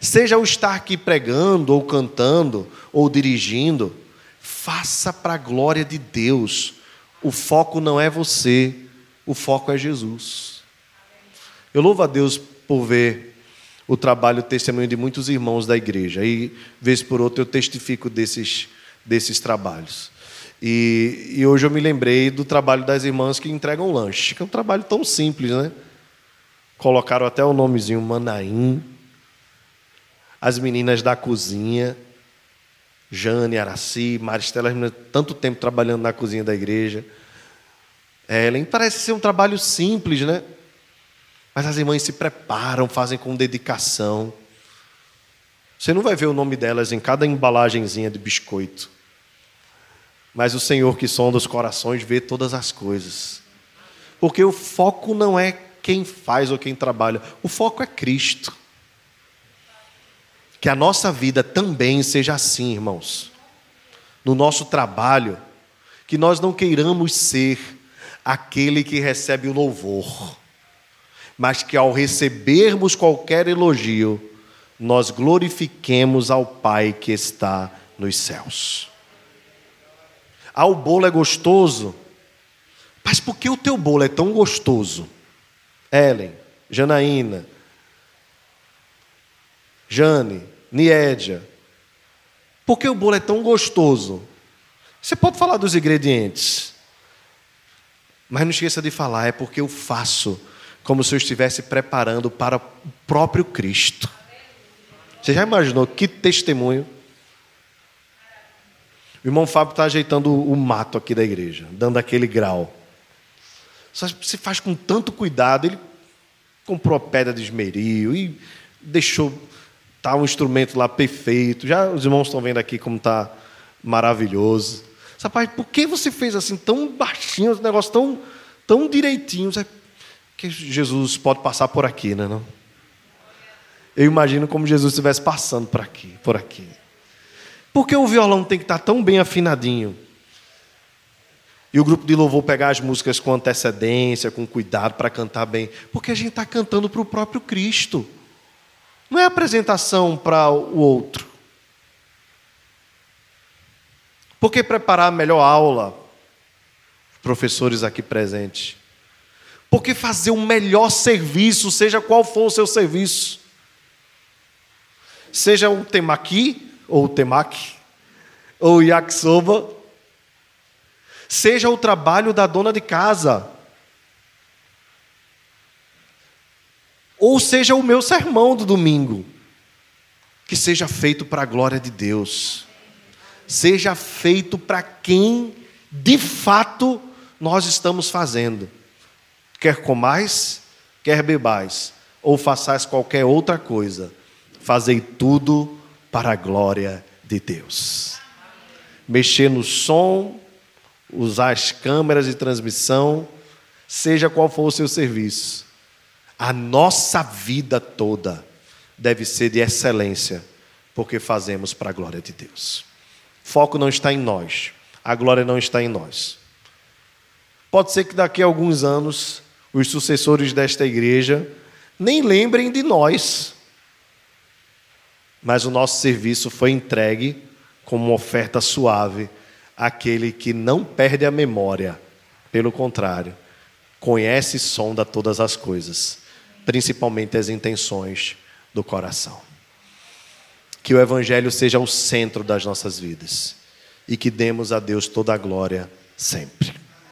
Seja o estar aqui pregando, ou cantando, ou dirigindo, faça para a glória de Deus o foco não é você, o foco é Jesus. Eu louvo a Deus por ver o trabalho, o testemunho de muitos irmãos da igreja. E, vez por outra, eu testifico desses, desses trabalhos. E, e, hoje eu me lembrei do trabalho das irmãs que entregam lanche, que é um trabalho tão simples, né? Colocaram até o nomezinho Manaim. As meninas da cozinha Jane, Araci, Maristela, tanto tempo trabalhando na cozinha da igreja. Ellen, parece ser um trabalho simples, né? Mas as irmãs se preparam, fazem com dedicação. Você não vai ver o nome delas em cada embalagenzinha de biscoito. Mas o Senhor que sonda os corações vê todas as coisas. Porque o foco não é quem faz ou quem trabalha, o foco é Cristo. Que a nossa vida também seja assim, irmãos. No nosso trabalho, que nós não queiramos ser aquele que recebe o louvor, mas que ao recebermos qualquer elogio, nós glorifiquemos ao Pai que está nos céus. Ah, o bolo é gostoso. Mas por que o teu bolo é tão gostoso? Ellen, Janaína, Jane, Niédia. Por que o bolo é tão gostoso? Você pode falar dos ingredientes, mas não esqueça de falar, é porque eu faço como se eu estivesse preparando para o próprio Cristo. Você já imaginou que testemunho? O irmão Fábio está ajeitando o mato aqui da igreja, dando aquele grau. Você faz com tanto cuidado. Ele comprou a pedra de esmeril e deixou tá um instrumento lá perfeito. Já os irmãos estão vendo aqui como está maravilhoso. Rapaz, por que você fez assim tão baixinho, um negócio tão, tão direitinho? Que Jesus pode passar por aqui, né? Não? Eu imagino como Jesus estivesse passando por aqui, por aqui. Por que o violão tem que estar tão bem afinadinho? E o grupo de louvor pegar as músicas com antecedência, com cuidado para cantar bem? Porque a gente está cantando para o próprio Cristo. Não é apresentação para o outro. Por que preparar a melhor aula? Professores aqui presentes. Por que fazer o melhor serviço, seja qual for o seu serviço? Seja o temaki, ou o temaki, ou o yakisoba, seja o trabalho da dona de casa, ou seja o meu sermão do domingo, que seja feito para a glória de Deus, seja feito para quem de fato nós estamos fazendo, quer comais, quer bebais, ou façais qualquer outra coisa, fazei tudo para a glória de Deus. Mexer no som, usar as câmeras de transmissão, seja qual for o seu serviço, a nossa vida toda deve ser de excelência, porque fazemos para a glória de Deus. Foco não está em nós, a glória não está em nós. Pode ser que daqui a alguns anos os sucessores desta igreja nem lembrem de nós, mas o nosso serviço foi entregue como uma oferta suave àquele que não perde a memória, pelo contrário, conhece e sonda todas as coisas, principalmente as intenções do coração. Que o Evangelho seja o centro das nossas vidas e que demos a Deus toda a glória sempre.